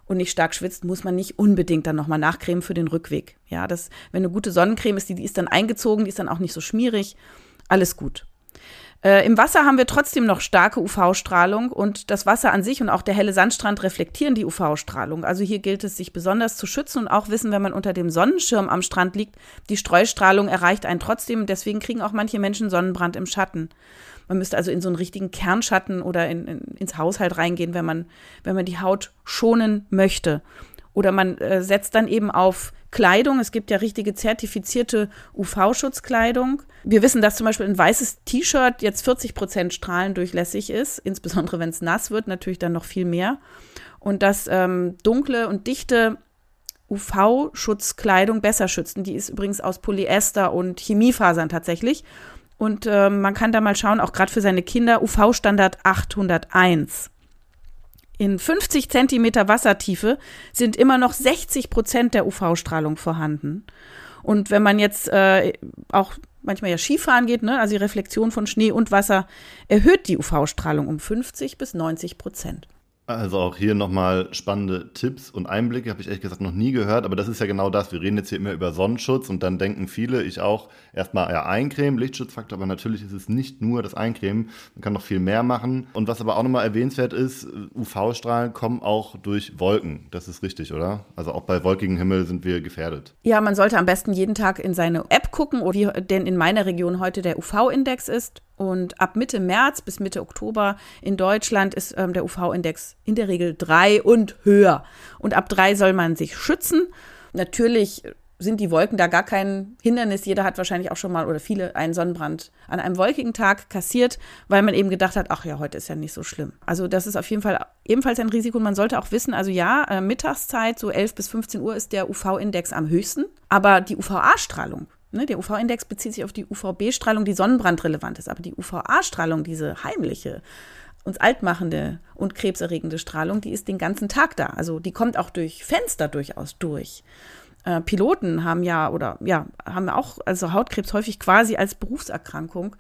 und nicht stark schwitzt, muss man nicht unbedingt dann nochmal nachcremen für den Rückweg. Ja, das, wenn eine gute Sonnencreme ist, die, die ist dann eingezogen, die ist dann auch nicht so schmierig alles gut. Äh, Im Wasser haben wir trotzdem noch starke UV-Strahlung und das Wasser an sich und auch der helle Sandstrand reflektieren die UV-Strahlung. Also hier gilt es, sich besonders zu schützen und auch wissen, wenn man unter dem Sonnenschirm am Strand liegt, die Streustrahlung erreicht einen trotzdem. Deswegen kriegen auch manche Menschen Sonnenbrand im Schatten. Man müsste also in so einen richtigen Kernschatten oder in, in, ins Haushalt reingehen, wenn man, wenn man die Haut schonen möchte. Oder man äh, setzt dann eben auf Kleidung. Es gibt ja richtige zertifizierte UV-Schutzkleidung. Wir wissen, dass zum Beispiel ein weißes T-Shirt jetzt 40 Prozent strahlendurchlässig ist, insbesondere wenn es nass wird, natürlich dann noch viel mehr. Und dass ähm, dunkle und dichte UV-Schutzkleidung besser schützen. Die ist übrigens aus Polyester und Chemiefasern tatsächlich. Und äh, man kann da mal schauen, auch gerade für seine Kinder, UV-Standard 801. In 50 Zentimeter Wassertiefe sind immer noch 60 Prozent der UV-Strahlung vorhanden. Und wenn man jetzt äh, auch manchmal ja Skifahren geht, ne, also die Reflexion von Schnee und Wasser erhöht die UV-Strahlung um 50 bis 90 Prozent. Also auch hier nochmal spannende Tipps und Einblicke, habe ich ehrlich gesagt noch nie gehört, aber das ist ja genau das. Wir reden jetzt hier immer über Sonnenschutz und dann denken viele, ich auch, erstmal ja Eincremen, Lichtschutzfaktor, aber natürlich ist es nicht nur das Eincremen, man kann noch viel mehr machen. Und was aber auch nochmal erwähnenswert ist, UV-Strahlen kommen auch durch Wolken. Das ist richtig, oder? Also auch bei wolkigem Himmel sind wir gefährdet. Ja, man sollte am besten jeden Tag in seine App gucken, wie denn in meiner Region heute der UV-Index ist. Und ab Mitte März bis Mitte Oktober in Deutschland ist ähm, der UV-Index in der Regel drei und höher. Und ab drei soll man sich schützen. Natürlich sind die Wolken da gar kein Hindernis. Jeder hat wahrscheinlich auch schon mal oder viele einen Sonnenbrand an einem wolkigen Tag kassiert, weil man eben gedacht hat, ach ja, heute ist ja nicht so schlimm. Also das ist auf jeden Fall ebenfalls ein Risiko. Und man sollte auch wissen, also ja, äh, Mittagszeit, so 11 bis 15 Uhr ist der UV-Index am höchsten. Aber die UVA-Strahlung, Ne, der UV-Index bezieht sich auf die UVB-Strahlung, die sonnenbrandrelevant ist. Aber die UVA-Strahlung, diese heimliche, uns altmachende und krebserregende Strahlung, die ist den ganzen Tag da. Also die kommt auch durch Fenster durchaus durch. Äh, Piloten haben ja oder ja, haben auch also Hautkrebs häufig quasi als Berufserkrankung.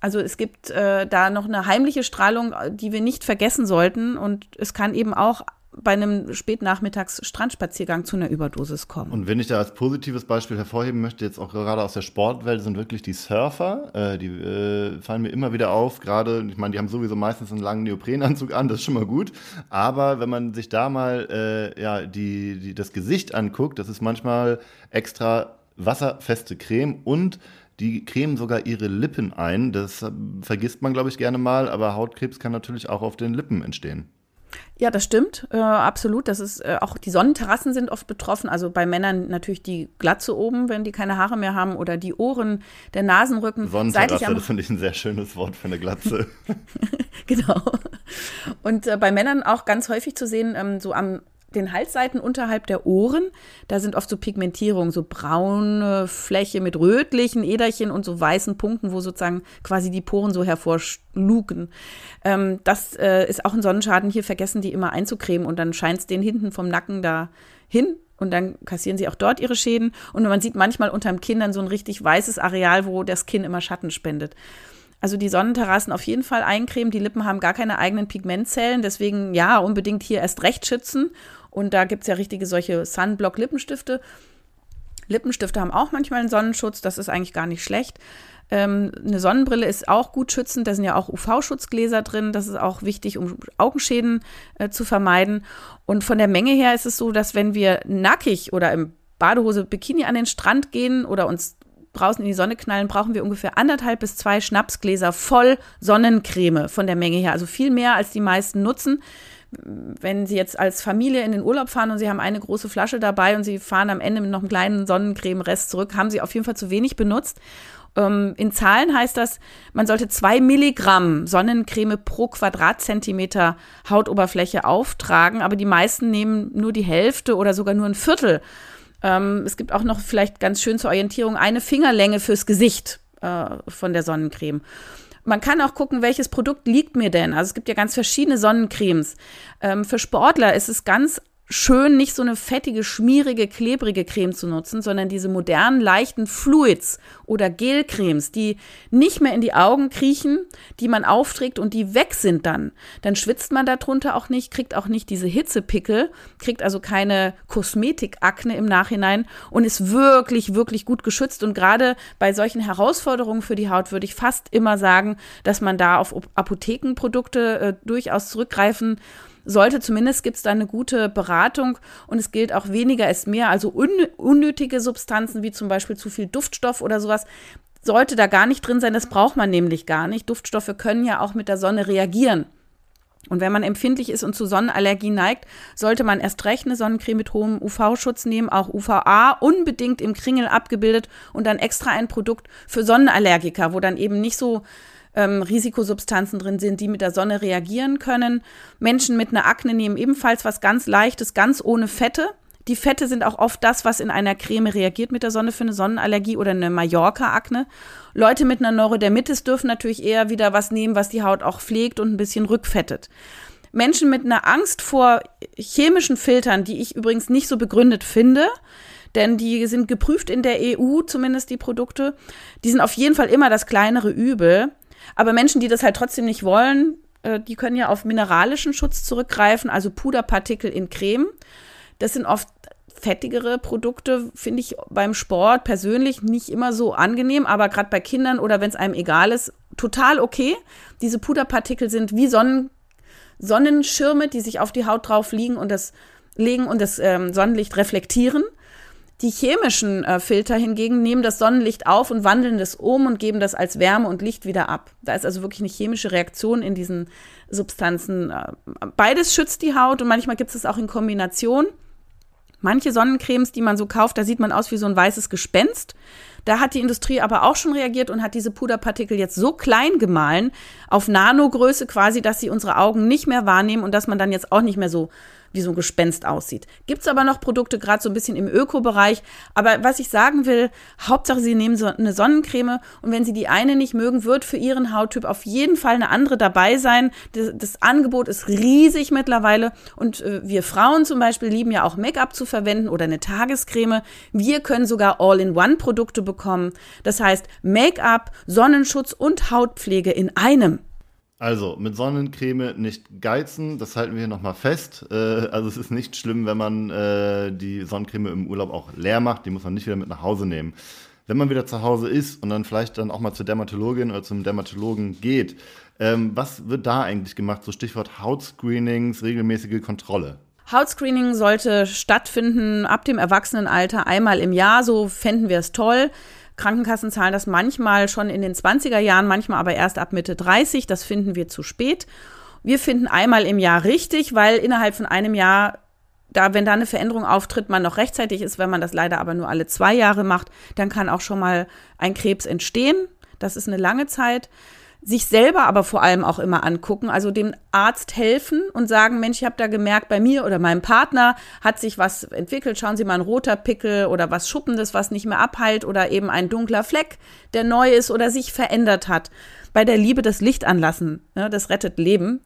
Also es gibt äh, da noch eine heimliche Strahlung, die wir nicht vergessen sollten. Und es kann eben auch bei einem Spätnachmittags-Strandspaziergang zu einer Überdosis kommen. Und wenn ich da als positives Beispiel hervorheben möchte, jetzt auch gerade aus der Sportwelt, sind wirklich die Surfer. Äh, die äh, fallen mir immer wieder auf. Gerade, ich meine, die haben sowieso meistens einen langen Neoprenanzug an, das ist schon mal gut. Aber wenn man sich da mal äh, ja, die, die, das Gesicht anguckt, das ist manchmal extra wasserfeste Creme und die cremen sogar ihre Lippen ein. Das vergisst man, glaube ich, gerne mal, aber Hautkrebs kann natürlich auch auf den Lippen entstehen. Ja, das stimmt, äh, absolut. Das ist äh, auch die Sonnenterrassen sind oft betroffen. Also bei Männern natürlich die Glatze oben, wenn die keine Haare mehr haben, oder die Ohren, der Nasenrücken. Sonnenterrasse, das finde ich ein sehr schönes Wort für eine Glatze. genau. Und äh, bei Männern auch ganz häufig zu sehen, ähm, so am den Halsseiten unterhalb der Ohren, da sind oft so Pigmentierungen, so braune Fläche mit rötlichen Äderchen und so weißen Punkten, wo sozusagen quasi die Poren so hervorlugen. Ähm, das äh, ist auch ein Sonnenschaden. Hier vergessen die immer einzucremen und dann scheint es den hinten vom Nacken da hin und dann kassieren sie auch dort ihre Schäden. Und man sieht manchmal unterm Kinn dann so ein richtig weißes Areal, wo das Kinn immer Schatten spendet. Also die Sonnenterrassen auf jeden Fall eincremen. Die Lippen haben gar keine eigenen Pigmentzellen. Deswegen ja, unbedingt hier erst recht schützen. Und da gibt es ja richtige solche Sunblock-Lippenstifte. Lippentifte haben auch manchmal einen Sonnenschutz. Das ist eigentlich gar nicht schlecht. Ähm, eine Sonnenbrille ist auch gut schützend. Da sind ja auch UV-Schutzgläser drin. Das ist auch wichtig, um Augenschäden äh, zu vermeiden. Und von der Menge her ist es so, dass wenn wir nackig oder im Badehose, Bikini an den Strand gehen oder uns draußen in die Sonne knallen, brauchen wir ungefähr anderthalb bis zwei Schnapsgläser voll Sonnencreme von der Menge her. Also viel mehr, als die meisten nutzen. Wenn Sie jetzt als Familie in den Urlaub fahren und Sie haben eine große Flasche dabei und Sie fahren am Ende mit noch einem kleinen Sonnencreme-Rest zurück, haben Sie auf jeden Fall zu wenig benutzt. Ähm, in Zahlen heißt das, man sollte zwei Milligramm Sonnencreme pro Quadratzentimeter Hautoberfläche auftragen, aber die meisten nehmen nur die Hälfte oder sogar nur ein Viertel. Ähm, es gibt auch noch vielleicht ganz schön zur Orientierung eine Fingerlänge fürs Gesicht äh, von der Sonnencreme. Man kann auch gucken, welches Produkt liegt mir denn. Also es gibt ja ganz verschiedene Sonnencremes. Ähm, für Sportler ist es ganz schön, nicht so eine fettige, schmierige, klebrige Creme zu nutzen, sondern diese modernen, leichten Fluids oder Gelcremes, die nicht mehr in die Augen kriechen, die man aufträgt und die weg sind dann. Dann schwitzt man darunter auch nicht, kriegt auch nicht diese Hitzepickel, kriegt also keine Kosmetikakne im Nachhinein und ist wirklich, wirklich gut geschützt. Und gerade bei solchen Herausforderungen für die Haut würde ich fast immer sagen, dass man da auf Apothekenprodukte äh, durchaus zurückgreifen sollte. Zumindest gibt es da eine gute Beratung und es gilt auch weniger ist mehr. Also un unnötige Substanzen wie zum Beispiel zu viel Duftstoff oder sowas sollte da gar nicht drin sein. Das braucht man nämlich gar nicht. Duftstoffe können ja auch mit der Sonne reagieren. Und wenn man empfindlich ist und zu Sonnenallergie neigt, sollte man erst recht eine Sonnencreme mit hohem UV-Schutz nehmen, auch UVA unbedingt im Kringel abgebildet und dann extra ein Produkt für Sonnenallergiker, wo dann eben nicht so ähm, Risikosubstanzen drin sind, die mit der Sonne reagieren können. Menschen mit einer Akne nehmen ebenfalls was ganz Leichtes, ganz ohne Fette. Die Fette sind auch oft das, was in einer Creme reagiert mit der Sonne für eine Sonnenallergie oder eine Mallorca-Akne. Leute mit einer Neurodermitis dürfen natürlich eher wieder was nehmen, was die Haut auch pflegt und ein bisschen rückfettet. Menschen mit einer Angst vor chemischen Filtern, die ich übrigens nicht so begründet finde, denn die sind geprüft in der EU, zumindest die Produkte, die sind auf jeden Fall immer das kleinere Übel. Aber Menschen, die das halt trotzdem nicht wollen, äh, die können ja auf mineralischen Schutz zurückgreifen, also Puderpartikel in Creme. Das sind oft fettigere Produkte, finde ich beim Sport persönlich nicht immer so angenehm, aber gerade bei Kindern oder wenn es einem egal ist, total okay. Diese Puderpartikel sind wie Sonnen, Sonnenschirme, die sich auf die Haut drauf liegen und das legen und das ähm, Sonnenlicht reflektieren. Die chemischen äh, Filter hingegen nehmen das Sonnenlicht auf und wandeln das um und geben das als Wärme und Licht wieder ab. Da ist also wirklich eine chemische Reaktion in diesen Substanzen. Äh, beides schützt die Haut und manchmal gibt es es auch in Kombination. Manche Sonnencremes, die man so kauft, da sieht man aus wie so ein weißes Gespenst. Da hat die Industrie aber auch schon reagiert und hat diese Puderpartikel jetzt so klein gemahlen, auf Nanogröße quasi, dass sie unsere Augen nicht mehr wahrnehmen und dass man dann jetzt auch nicht mehr so wie so ein Gespenst aussieht. Gibt es aber noch Produkte, gerade so ein bisschen im Öko-Bereich. Aber was ich sagen will, Hauptsache, Sie nehmen so eine Sonnencreme und wenn Sie die eine nicht mögen, wird für Ihren Hauttyp auf jeden Fall eine andere dabei sein. Das, das Angebot ist riesig mittlerweile und äh, wir Frauen zum Beispiel lieben ja auch Make-up zu verwenden oder eine Tagescreme. Wir können sogar All-in-One-Produkte bekommen. Das heißt Make-up, Sonnenschutz und Hautpflege in einem. Also mit Sonnencreme nicht geizen, das halten wir hier nochmal fest. Äh, also es ist nicht schlimm, wenn man äh, die Sonnencreme im Urlaub auch leer macht, die muss man nicht wieder mit nach Hause nehmen. Wenn man wieder zu Hause ist und dann vielleicht dann auch mal zur Dermatologin oder zum Dermatologen geht, ähm, was wird da eigentlich gemacht? So Stichwort Hautscreenings, regelmäßige Kontrolle. Hautscreening sollte stattfinden ab dem Erwachsenenalter einmal im Jahr, so fänden wir es toll. Krankenkassen zahlen das manchmal schon in den 20er Jahren, manchmal aber erst ab Mitte 30. Das finden wir zu spät. Wir finden einmal im Jahr richtig, weil innerhalb von einem Jahr da, wenn da eine Veränderung auftritt, man noch rechtzeitig ist, wenn man das leider aber nur alle zwei Jahre macht, dann kann auch schon mal ein Krebs entstehen. Das ist eine lange Zeit. Sich selber aber vor allem auch immer angucken, also dem Arzt helfen und sagen, Mensch, ich habe da gemerkt, bei mir oder meinem Partner hat sich was entwickelt, schauen Sie mal ein roter Pickel oder was Schuppendes, was nicht mehr abheilt oder eben ein dunkler Fleck, der neu ist oder sich verändert hat bei der Liebe das Licht anlassen. Ne? Das rettet Leben.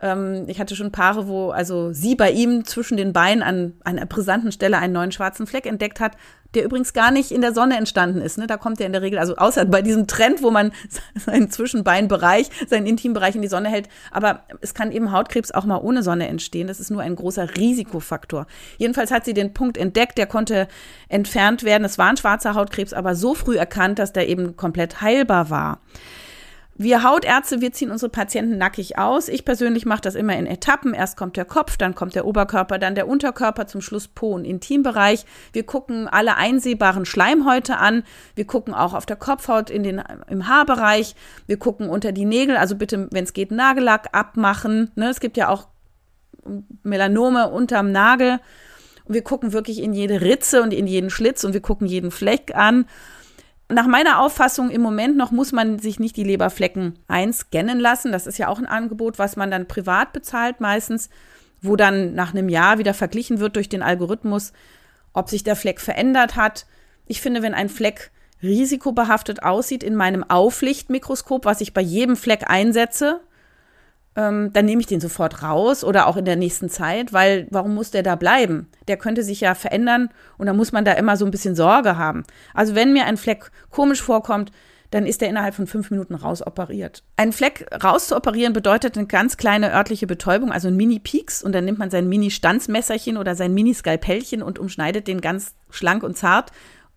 Ähm, ich hatte schon Paare, wo also sie bei ihm zwischen den Beinen an, an einer brisanten Stelle einen neuen schwarzen Fleck entdeckt hat, der übrigens gar nicht in der Sonne entstanden ist. Ne? Da kommt er in der Regel, also außer bei diesem Trend, wo man seinen Zwischenbeinbereich, seinen Intimbereich in die Sonne hält. Aber es kann eben Hautkrebs auch mal ohne Sonne entstehen. Das ist nur ein großer Risikofaktor. Jedenfalls hat sie den Punkt entdeckt, der konnte entfernt werden. Es war ein schwarzer Hautkrebs, aber so früh erkannt, dass der eben komplett heilbar war. Wir Hautärzte, wir ziehen unsere Patienten nackig aus. Ich persönlich mache das immer in Etappen. Erst kommt der Kopf, dann kommt der Oberkörper, dann der Unterkörper, zum Schluss Po- und Intimbereich. Wir gucken alle einsehbaren Schleimhäute an. Wir gucken auch auf der Kopfhaut in den, im Haarbereich. Wir gucken unter die Nägel. Also bitte, wenn es geht, Nagellack abmachen. Ne, es gibt ja auch Melanome unterm Nagel. Und wir gucken wirklich in jede Ritze und in jeden Schlitz und wir gucken jeden Fleck an nach meiner Auffassung im Moment noch muss man sich nicht die Leberflecken einscannen lassen. Das ist ja auch ein Angebot, was man dann privat bezahlt meistens, wo dann nach einem Jahr wieder verglichen wird durch den Algorithmus, ob sich der Fleck verändert hat. Ich finde, wenn ein Fleck risikobehaftet aussieht in meinem Auflichtmikroskop, was ich bei jedem Fleck einsetze, ähm, dann nehme ich den sofort raus oder auch in der nächsten Zeit, weil warum muss der da bleiben? Der könnte sich ja verändern und da muss man da immer so ein bisschen Sorge haben. Also wenn mir ein Fleck komisch vorkommt, dann ist er innerhalb von fünf Minuten rausoperiert. Ein Fleck rauszuoperieren bedeutet eine ganz kleine örtliche Betäubung, also ein Mini-Peaks und dann nimmt man sein Mini-Stanzmesserchen oder sein Mini-Skalpellchen und umschneidet den ganz schlank und zart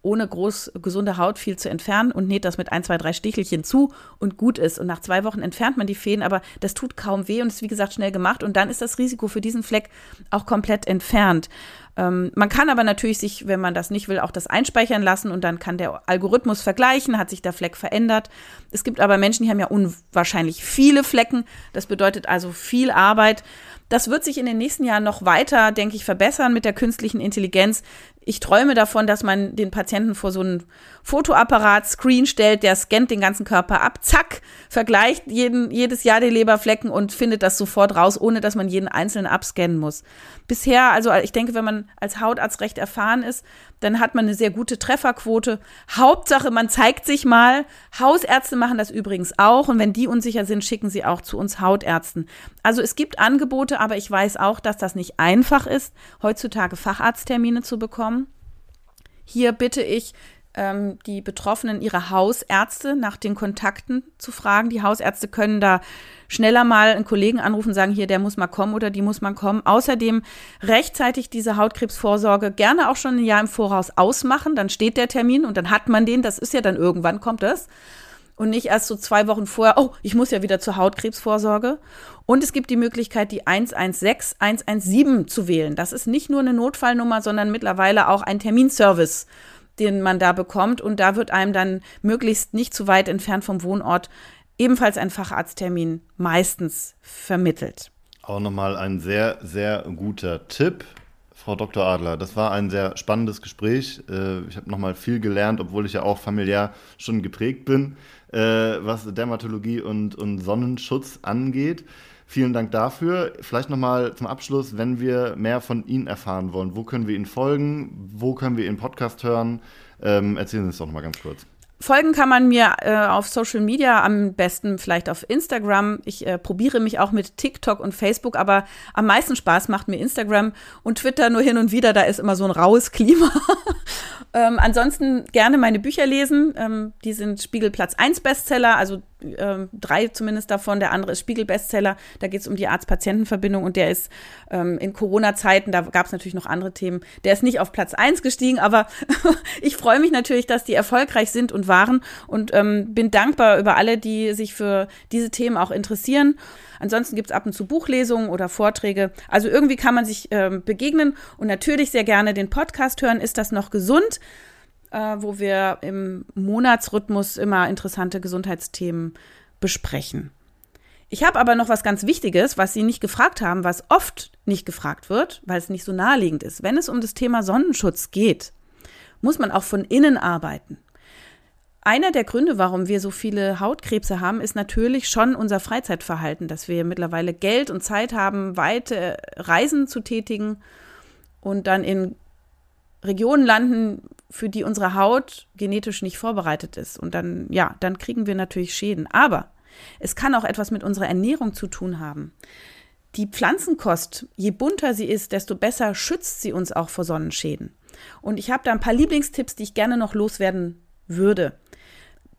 ohne groß gesunde Haut viel zu entfernen und näht das mit ein, zwei, drei Stichelchen zu und gut ist. Und nach zwei Wochen entfernt man die Fäden, aber das tut kaum weh und ist wie gesagt schnell gemacht. Und dann ist das Risiko für diesen Fleck auch komplett entfernt. Ähm, man kann aber natürlich sich, wenn man das nicht will, auch das einspeichern lassen und dann kann der Algorithmus vergleichen, hat sich der Fleck verändert. Es gibt aber Menschen, die haben ja unwahrscheinlich viele Flecken. Das bedeutet also viel Arbeit. Das wird sich in den nächsten Jahren noch weiter, denke ich, verbessern mit der künstlichen Intelligenz. Ich träume davon, dass man den Patienten vor so einen Fotoapparat, Screen stellt, der scannt den ganzen Körper ab, zack, vergleicht jeden, jedes Jahr die Leberflecken und findet das sofort raus, ohne dass man jeden einzelnen abscannen muss. Bisher, also ich denke, wenn man als Hautarzt recht erfahren ist, dann hat man eine sehr gute Trefferquote. Hauptsache, man zeigt sich mal. Hausärzte machen das übrigens auch und wenn die unsicher sind, schicken sie auch zu uns Hautärzten. Also es gibt Angebote, aber ich weiß auch, dass das nicht einfach ist, heutzutage Facharzttermine zu bekommen. Hier bitte ich ähm, die Betroffenen ihre Hausärzte nach den Kontakten zu fragen. Die Hausärzte können da schneller mal einen Kollegen anrufen, sagen, hier, der muss mal kommen oder die muss mal kommen. Außerdem rechtzeitig diese Hautkrebsvorsorge gerne auch schon ein Jahr im Voraus ausmachen. Dann steht der Termin und dann hat man den. Das ist ja dann irgendwann kommt das. Und nicht erst so zwei Wochen vorher, oh, ich muss ja wieder zur Hautkrebsvorsorge. Und es gibt die Möglichkeit, die 116 117 zu wählen. Das ist nicht nur eine Notfallnummer, sondern mittlerweile auch ein Terminservice den man da bekommt. Und da wird einem dann möglichst nicht zu weit entfernt vom Wohnort ebenfalls ein Facharzttermin meistens vermittelt. Auch nochmal ein sehr, sehr guter Tipp. Frau Dr. Adler, das war ein sehr spannendes Gespräch. Äh, ich habe nochmal viel gelernt, obwohl ich ja auch familiär schon geprägt bin, äh, was Dermatologie und, und Sonnenschutz angeht. Vielen Dank dafür. Vielleicht nochmal zum Abschluss, wenn wir mehr von Ihnen erfahren wollen, wo können wir Ihnen folgen? Wo können wir Ihren Podcast hören? Ähm, erzählen Sie es doch nochmal ganz kurz. Folgen kann man mir äh, auf Social Media, am besten vielleicht auf Instagram. Ich äh, probiere mich auch mit TikTok und Facebook, aber am meisten Spaß macht mir Instagram und Twitter nur hin und wieder. Da ist immer so ein raues Klima. ähm, ansonsten gerne meine Bücher lesen. Ähm, die sind Spiegelplatz 1 Bestseller, also äh, drei zumindest davon. Der andere ist Spiegel-Bestseller. Da geht es um die Arzt-Patienten-Verbindung und der ist ähm, in Corona-Zeiten, da gab es natürlich noch andere Themen. Der ist nicht auf Platz 1 gestiegen, aber ich freue mich natürlich, dass die erfolgreich sind und waren und ähm, bin dankbar über alle, die sich für diese Themen auch interessieren. Ansonsten gibt es ab und zu Buchlesungen oder Vorträge. Also irgendwie kann man sich ähm, begegnen und natürlich sehr gerne den Podcast hören. Ist das noch gesund? Äh, wo wir im Monatsrhythmus immer interessante Gesundheitsthemen besprechen. Ich habe aber noch was ganz Wichtiges, was Sie nicht gefragt haben, was oft nicht gefragt wird, weil es nicht so naheliegend ist. Wenn es um das Thema Sonnenschutz geht, muss man auch von innen arbeiten. einer der Gründe, warum wir so viele Hautkrebse haben, ist natürlich schon unser Freizeitverhalten, dass wir mittlerweile Geld und Zeit haben, weite Reisen zu tätigen und dann in Regionen landen, für die unsere Haut genetisch nicht vorbereitet ist. Und dann, ja, dann kriegen wir natürlich Schäden. Aber es kann auch etwas mit unserer Ernährung zu tun haben. Die Pflanzenkost, je bunter sie ist, desto besser schützt sie uns auch vor Sonnenschäden. Und ich habe da ein paar Lieblingstipps, die ich gerne noch loswerden würde.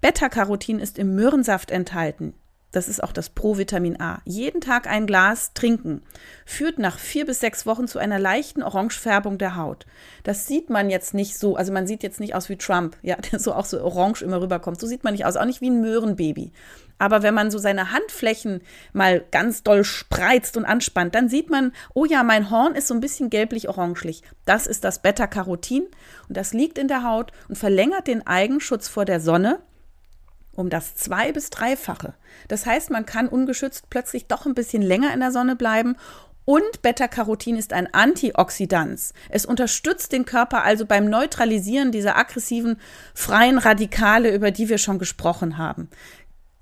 Beta-Carotin ist im Möhrensaft enthalten. Das ist auch das Provitamin A. Jeden Tag ein Glas trinken führt nach vier bis sechs Wochen zu einer leichten Orangefärbung der Haut. Das sieht man jetzt nicht so, also man sieht jetzt nicht aus wie Trump, ja, der so auch so orange immer rüberkommt. So sieht man nicht aus, auch nicht wie ein Möhrenbaby. Aber wenn man so seine Handflächen mal ganz doll spreizt und anspannt, dann sieht man, oh ja, mein Horn ist so ein bisschen gelblich-orangelich. Das ist das Beta-Carotin und das liegt in der Haut und verlängert den Eigenschutz vor der Sonne um das zwei- bis dreifache. Das heißt, man kann ungeschützt plötzlich doch ein bisschen länger in der Sonne bleiben. Und Beta-Carotin ist ein Antioxidant. Es unterstützt den Körper also beim Neutralisieren dieser aggressiven freien Radikale, über die wir schon gesprochen haben.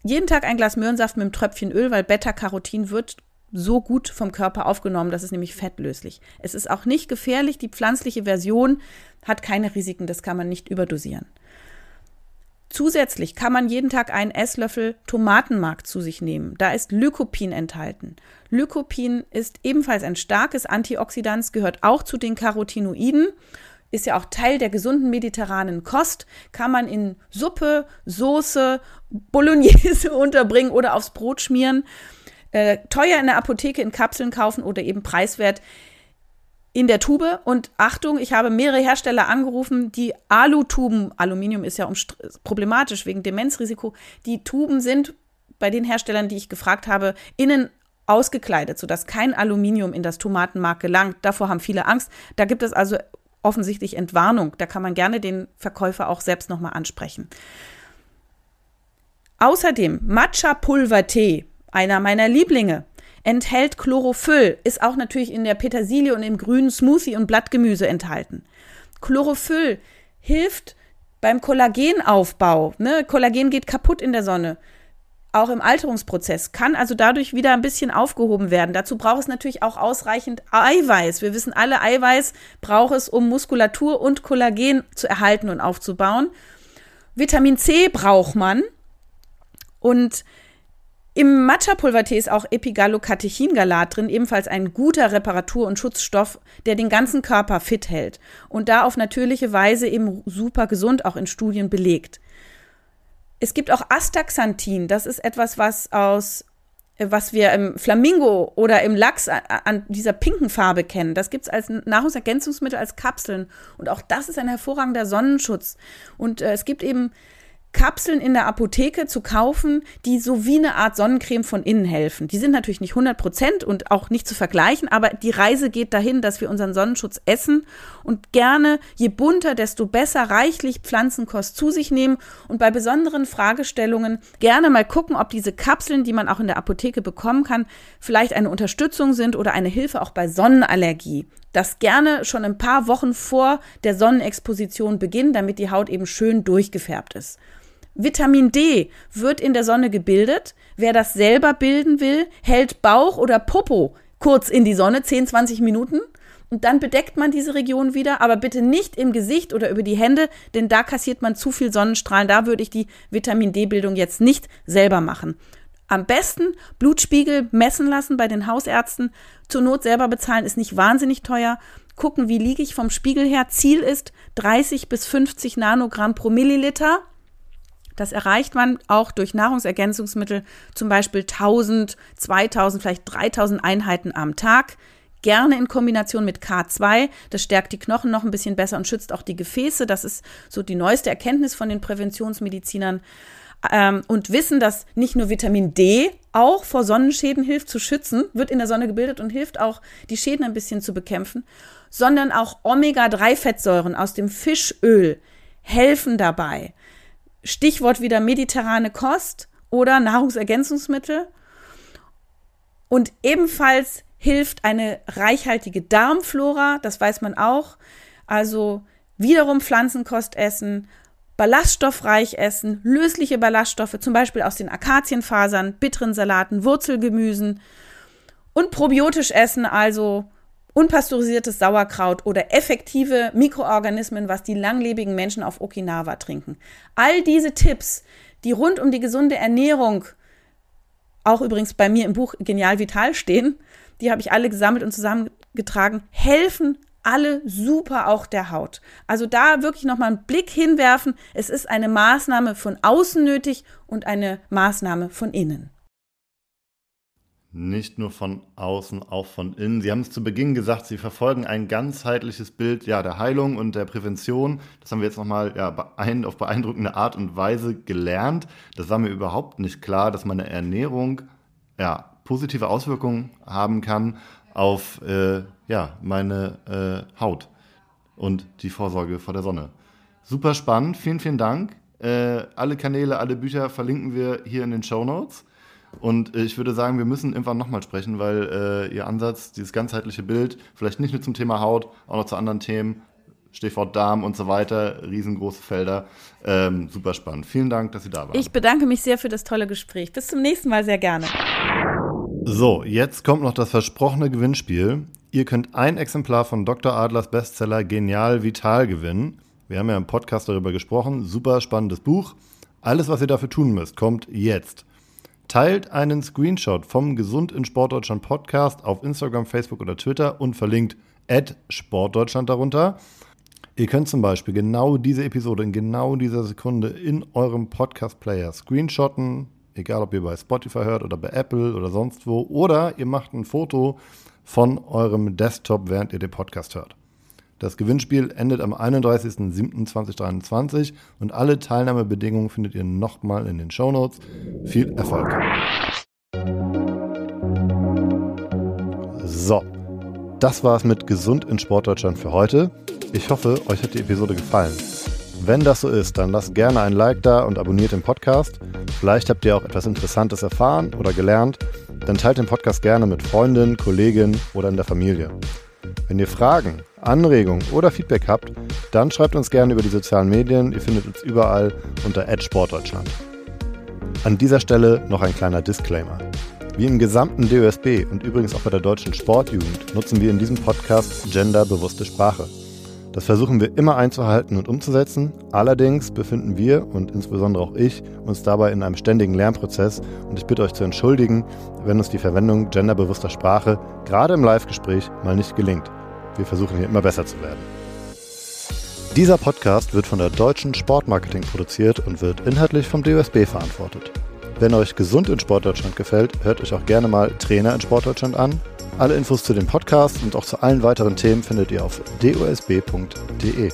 Jeden Tag ein Glas Möhrensaft mit einem Tröpfchen Öl, weil Beta-Carotin wird so gut vom Körper aufgenommen, das ist nämlich fettlöslich. Es ist auch nicht gefährlich, die pflanzliche Version hat keine Risiken, das kann man nicht überdosieren. Zusätzlich kann man jeden Tag einen Esslöffel Tomatenmark zu sich nehmen. Da ist Lycopin enthalten. Lycopin ist ebenfalls ein starkes Antioxidant, gehört auch zu den Carotinoiden, ist ja auch Teil der gesunden mediterranen Kost, kann man in Suppe, Soße, Bolognese unterbringen oder aufs Brot schmieren. Äh, teuer in der Apotheke in Kapseln kaufen oder eben preiswert in der Tube. Und Achtung, ich habe mehrere Hersteller angerufen, die Alutuben, Aluminium ist ja problematisch wegen Demenzrisiko, die Tuben sind bei den Herstellern, die ich gefragt habe, innen ausgekleidet, sodass kein Aluminium in das Tomatenmark gelangt. Davor haben viele Angst. Da gibt es also offensichtlich Entwarnung. Da kann man gerne den Verkäufer auch selbst nochmal ansprechen. Außerdem Matcha-Pulver-Tee, einer meiner Lieblinge enthält Chlorophyll, ist auch natürlich in der Petersilie und im grünen Smoothie und Blattgemüse enthalten. Chlorophyll hilft beim Kollagenaufbau. Ne? Kollagen geht kaputt in der Sonne. Auch im Alterungsprozess kann also dadurch wieder ein bisschen aufgehoben werden. Dazu braucht es natürlich auch ausreichend Eiweiß. Wir wissen alle, Eiweiß braucht es, um Muskulatur und Kollagen zu erhalten und aufzubauen. Vitamin C braucht man. Und im Matcha-Pulvertee ist auch Epigallocatechingalat drin, ebenfalls ein guter Reparatur- und Schutzstoff, der den ganzen Körper fit hält und da auf natürliche Weise eben super gesund, auch in Studien belegt. Es gibt auch Astaxanthin, das ist etwas, was aus was wir im Flamingo oder im Lachs an dieser pinken Farbe kennen. Das gibt es als Nahrungsergänzungsmittel, als Kapseln. Und auch das ist ein hervorragender Sonnenschutz. Und äh, es gibt eben Kapseln in der Apotheke zu kaufen, die so wie eine Art Sonnencreme von innen helfen. Die sind natürlich nicht 100 Prozent und auch nicht zu vergleichen, aber die Reise geht dahin, dass wir unseren Sonnenschutz essen und gerne, je bunter, desto besser, reichlich Pflanzenkost zu sich nehmen und bei besonderen Fragestellungen gerne mal gucken, ob diese Kapseln, die man auch in der Apotheke bekommen kann, vielleicht eine Unterstützung sind oder eine Hilfe auch bei Sonnenallergie das gerne schon ein paar Wochen vor der Sonnenexposition beginnen, damit die Haut eben schön durchgefärbt ist. Vitamin D wird in der Sonne gebildet. Wer das selber bilden will, hält Bauch oder Popo kurz in die Sonne, 10, 20 Minuten. Und dann bedeckt man diese Region wieder, aber bitte nicht im Gesicht oder über die Hände, denn da kassiert man zu viel Sonnenstrahlen. Da würde ich die Vitamin D-Bildung jetzt nicht selber machen. Am besten Blutspiegel messen lassen bei den Hausärzten. Zur Not selber bezahlen ist nicht wahnsinnig teuer. Gucken, wie liege ich vom Spiegel her. Ziel ist 30 bis 50 Nanogramm pro Milliliter. Das erreicht man auch durch Nahrungsergänzungsmittel, zum Beispiel 1000, 2000, vielleicht 3000 Einheiten am Tag. Gerne in Kombination mit K2. Das stärkt die Knochen noch ein bisschen besser und schützt auch die Gefäße. Das ist so die neueste Erkenntnis von den Präventionsmedizinern. Ähm, und wissen, dass nicht nur Vitamin D auch vor Sonnenschäden hilft zu schützen, wird in der Sonne gebildet und hilft auch, die Schäden ein bisschen zu bekämpfen, sondern auch Omega-3-Fettsäuren aus dem Fischöl helfen dabei. Stichwort wieder mediterrane Kost oder Nahrungsergänzungsmittel. Und ebenfalls hilft eine reichhaltige Darmflora, das weiß man auch. Also wiederum Pflanzenkost essen, ballaststoffreich essen, lösliche Ballaststoffe, zum Beispiel aus den Akazienfasern, bitteren Salaten, Wurzelgemüsen und probiotisch essen, also unpasteurisiertes Sauerkraut oder effektive Mikroorganismen, was die langlebigen Menschen auf Okinawa trinken. All diese Tipps, die rund um die gesunde Ernährung, auch übrigens bei mir im Buch Genial Vital stehen, die habe ich alle gesammelt und zusammengetragen, helfen alle super auch der Haut. Also da wirklich nochmal einen Blick hinwerfen. Es ist eine Maßnahme von außen nötig und eine Maßnahme von innen. Nicht nur von außen, auch von innen. Sie haben es zu Beginn gesagt, Sie verfolgen ein ganzheitliches Bild ja, der Heilung und der Prävention. Das haben wir jetzt nochmal ja, auf beeindruckende Art und Weise gelernt. Das war mir überhaupt nicht klar, dass meine Ernährung ja, positive Auswirkungen haben kann auf äh, ja, meine äh, Haut und die Vorsorge vor der Sonne. Super spannend, vielen, vielen Dank. Äh, alle Kanäle, alle Bücher verlinken wir hier in den Show Notes. Und äh, ich würde sagen, wir müssen irgendwann nochmal sprechen, weil äh, Ihr Ansatz, dieses ganzheitliche Bild, vielleicht nicht nur zum Thema Haut, auch noch zu anderen Themen, Stichwort Darm und so weiter, riesengroße Felder. Ähm, super spannend. Vielen Dank, dass Sie da waren. Ich bedanke mich sehr für das tolle Gespräch. Bis zum nächsten Mal sehr gerne. So, jetzt kommt noch das versprochene Gewinnspiel. Ihr könnt ein Exemplar von Dr. Adlers Bestseller Genial Vital gewinnen. Wir haben ja im Podcast darüber gesprochen. Super spannendes Buch. Alles, was ihr dafür tun müsst, kommt jetzt. Teilt einen Screenshot vom Gesund in Sportdeutschland Podcast auf Instagram, Facebook oder Twitter und verlinkt Sportdeutschland darunter. Ihr könnt zum Beispiel genau diese Episode in genau dieser Sekunde in eurem Podcast-Player screenshotten, egal ob ihr bei Spotify hört oder bei Apple oder sonst wo, oder ihr macht ein Foto von eurem Desktop, während ihr den Podcast hört. Das Gewinnspiel endet am 31.07.2023 und alle Teilnahmebedingungen findet ihr nochmal in den Shownotes. Viel Erfolg! So, das war es mit Gesund in Sportdeutschland für heute. Ich hoffe, euch hat die Episode gefallen. Wenn das so ist, dann lasst gerne ein Like da und abonniert den Podcast. Vielleicht habt ihr auch etwas Interessantes erfahren oder gelernt. Dann teilt den Podcast gerne mit Freundinnen, Kollegen oder in der Familie. Wenn ihr Fragen, Anregungen oder Feedback habt, dann schreibt uns gerne über die sozialen Medien. Ihr findet uns überall unter @sportdeutschland. An dieser Stelle noch ein kleiner Disclaimer. Wie im gesamten DOSB und übrigens auch bei der deutschen Sportjugend nutzen wir in diesem Podcast genderbewusste Sprache. Das versuchen wir immer einzuhalten und umzusetzen. Allerdings befinden wir und insbesondere auch ich uns dabei in einem ständigen Lernprozess und ich bitte euch zu entschuldigen, wenn uns die Verwendung genderbewusster Sprache gerade im Live-Gespräch mal nicht gelingt. Wir versuchen hier immer besser zu werden. Dieser Podcast wird von der Deutschen Sportmarketing produziert und wird inhaltlich vom DOSB verantwortet. Wenn euch gesund in Sportdeutschland gefällt, hört euch auch gerne mal Trainer in Sportdeutschland an alle Infos zu dem Podcast und auch zu allen weiteren Themen findet ihr auf dosb.de.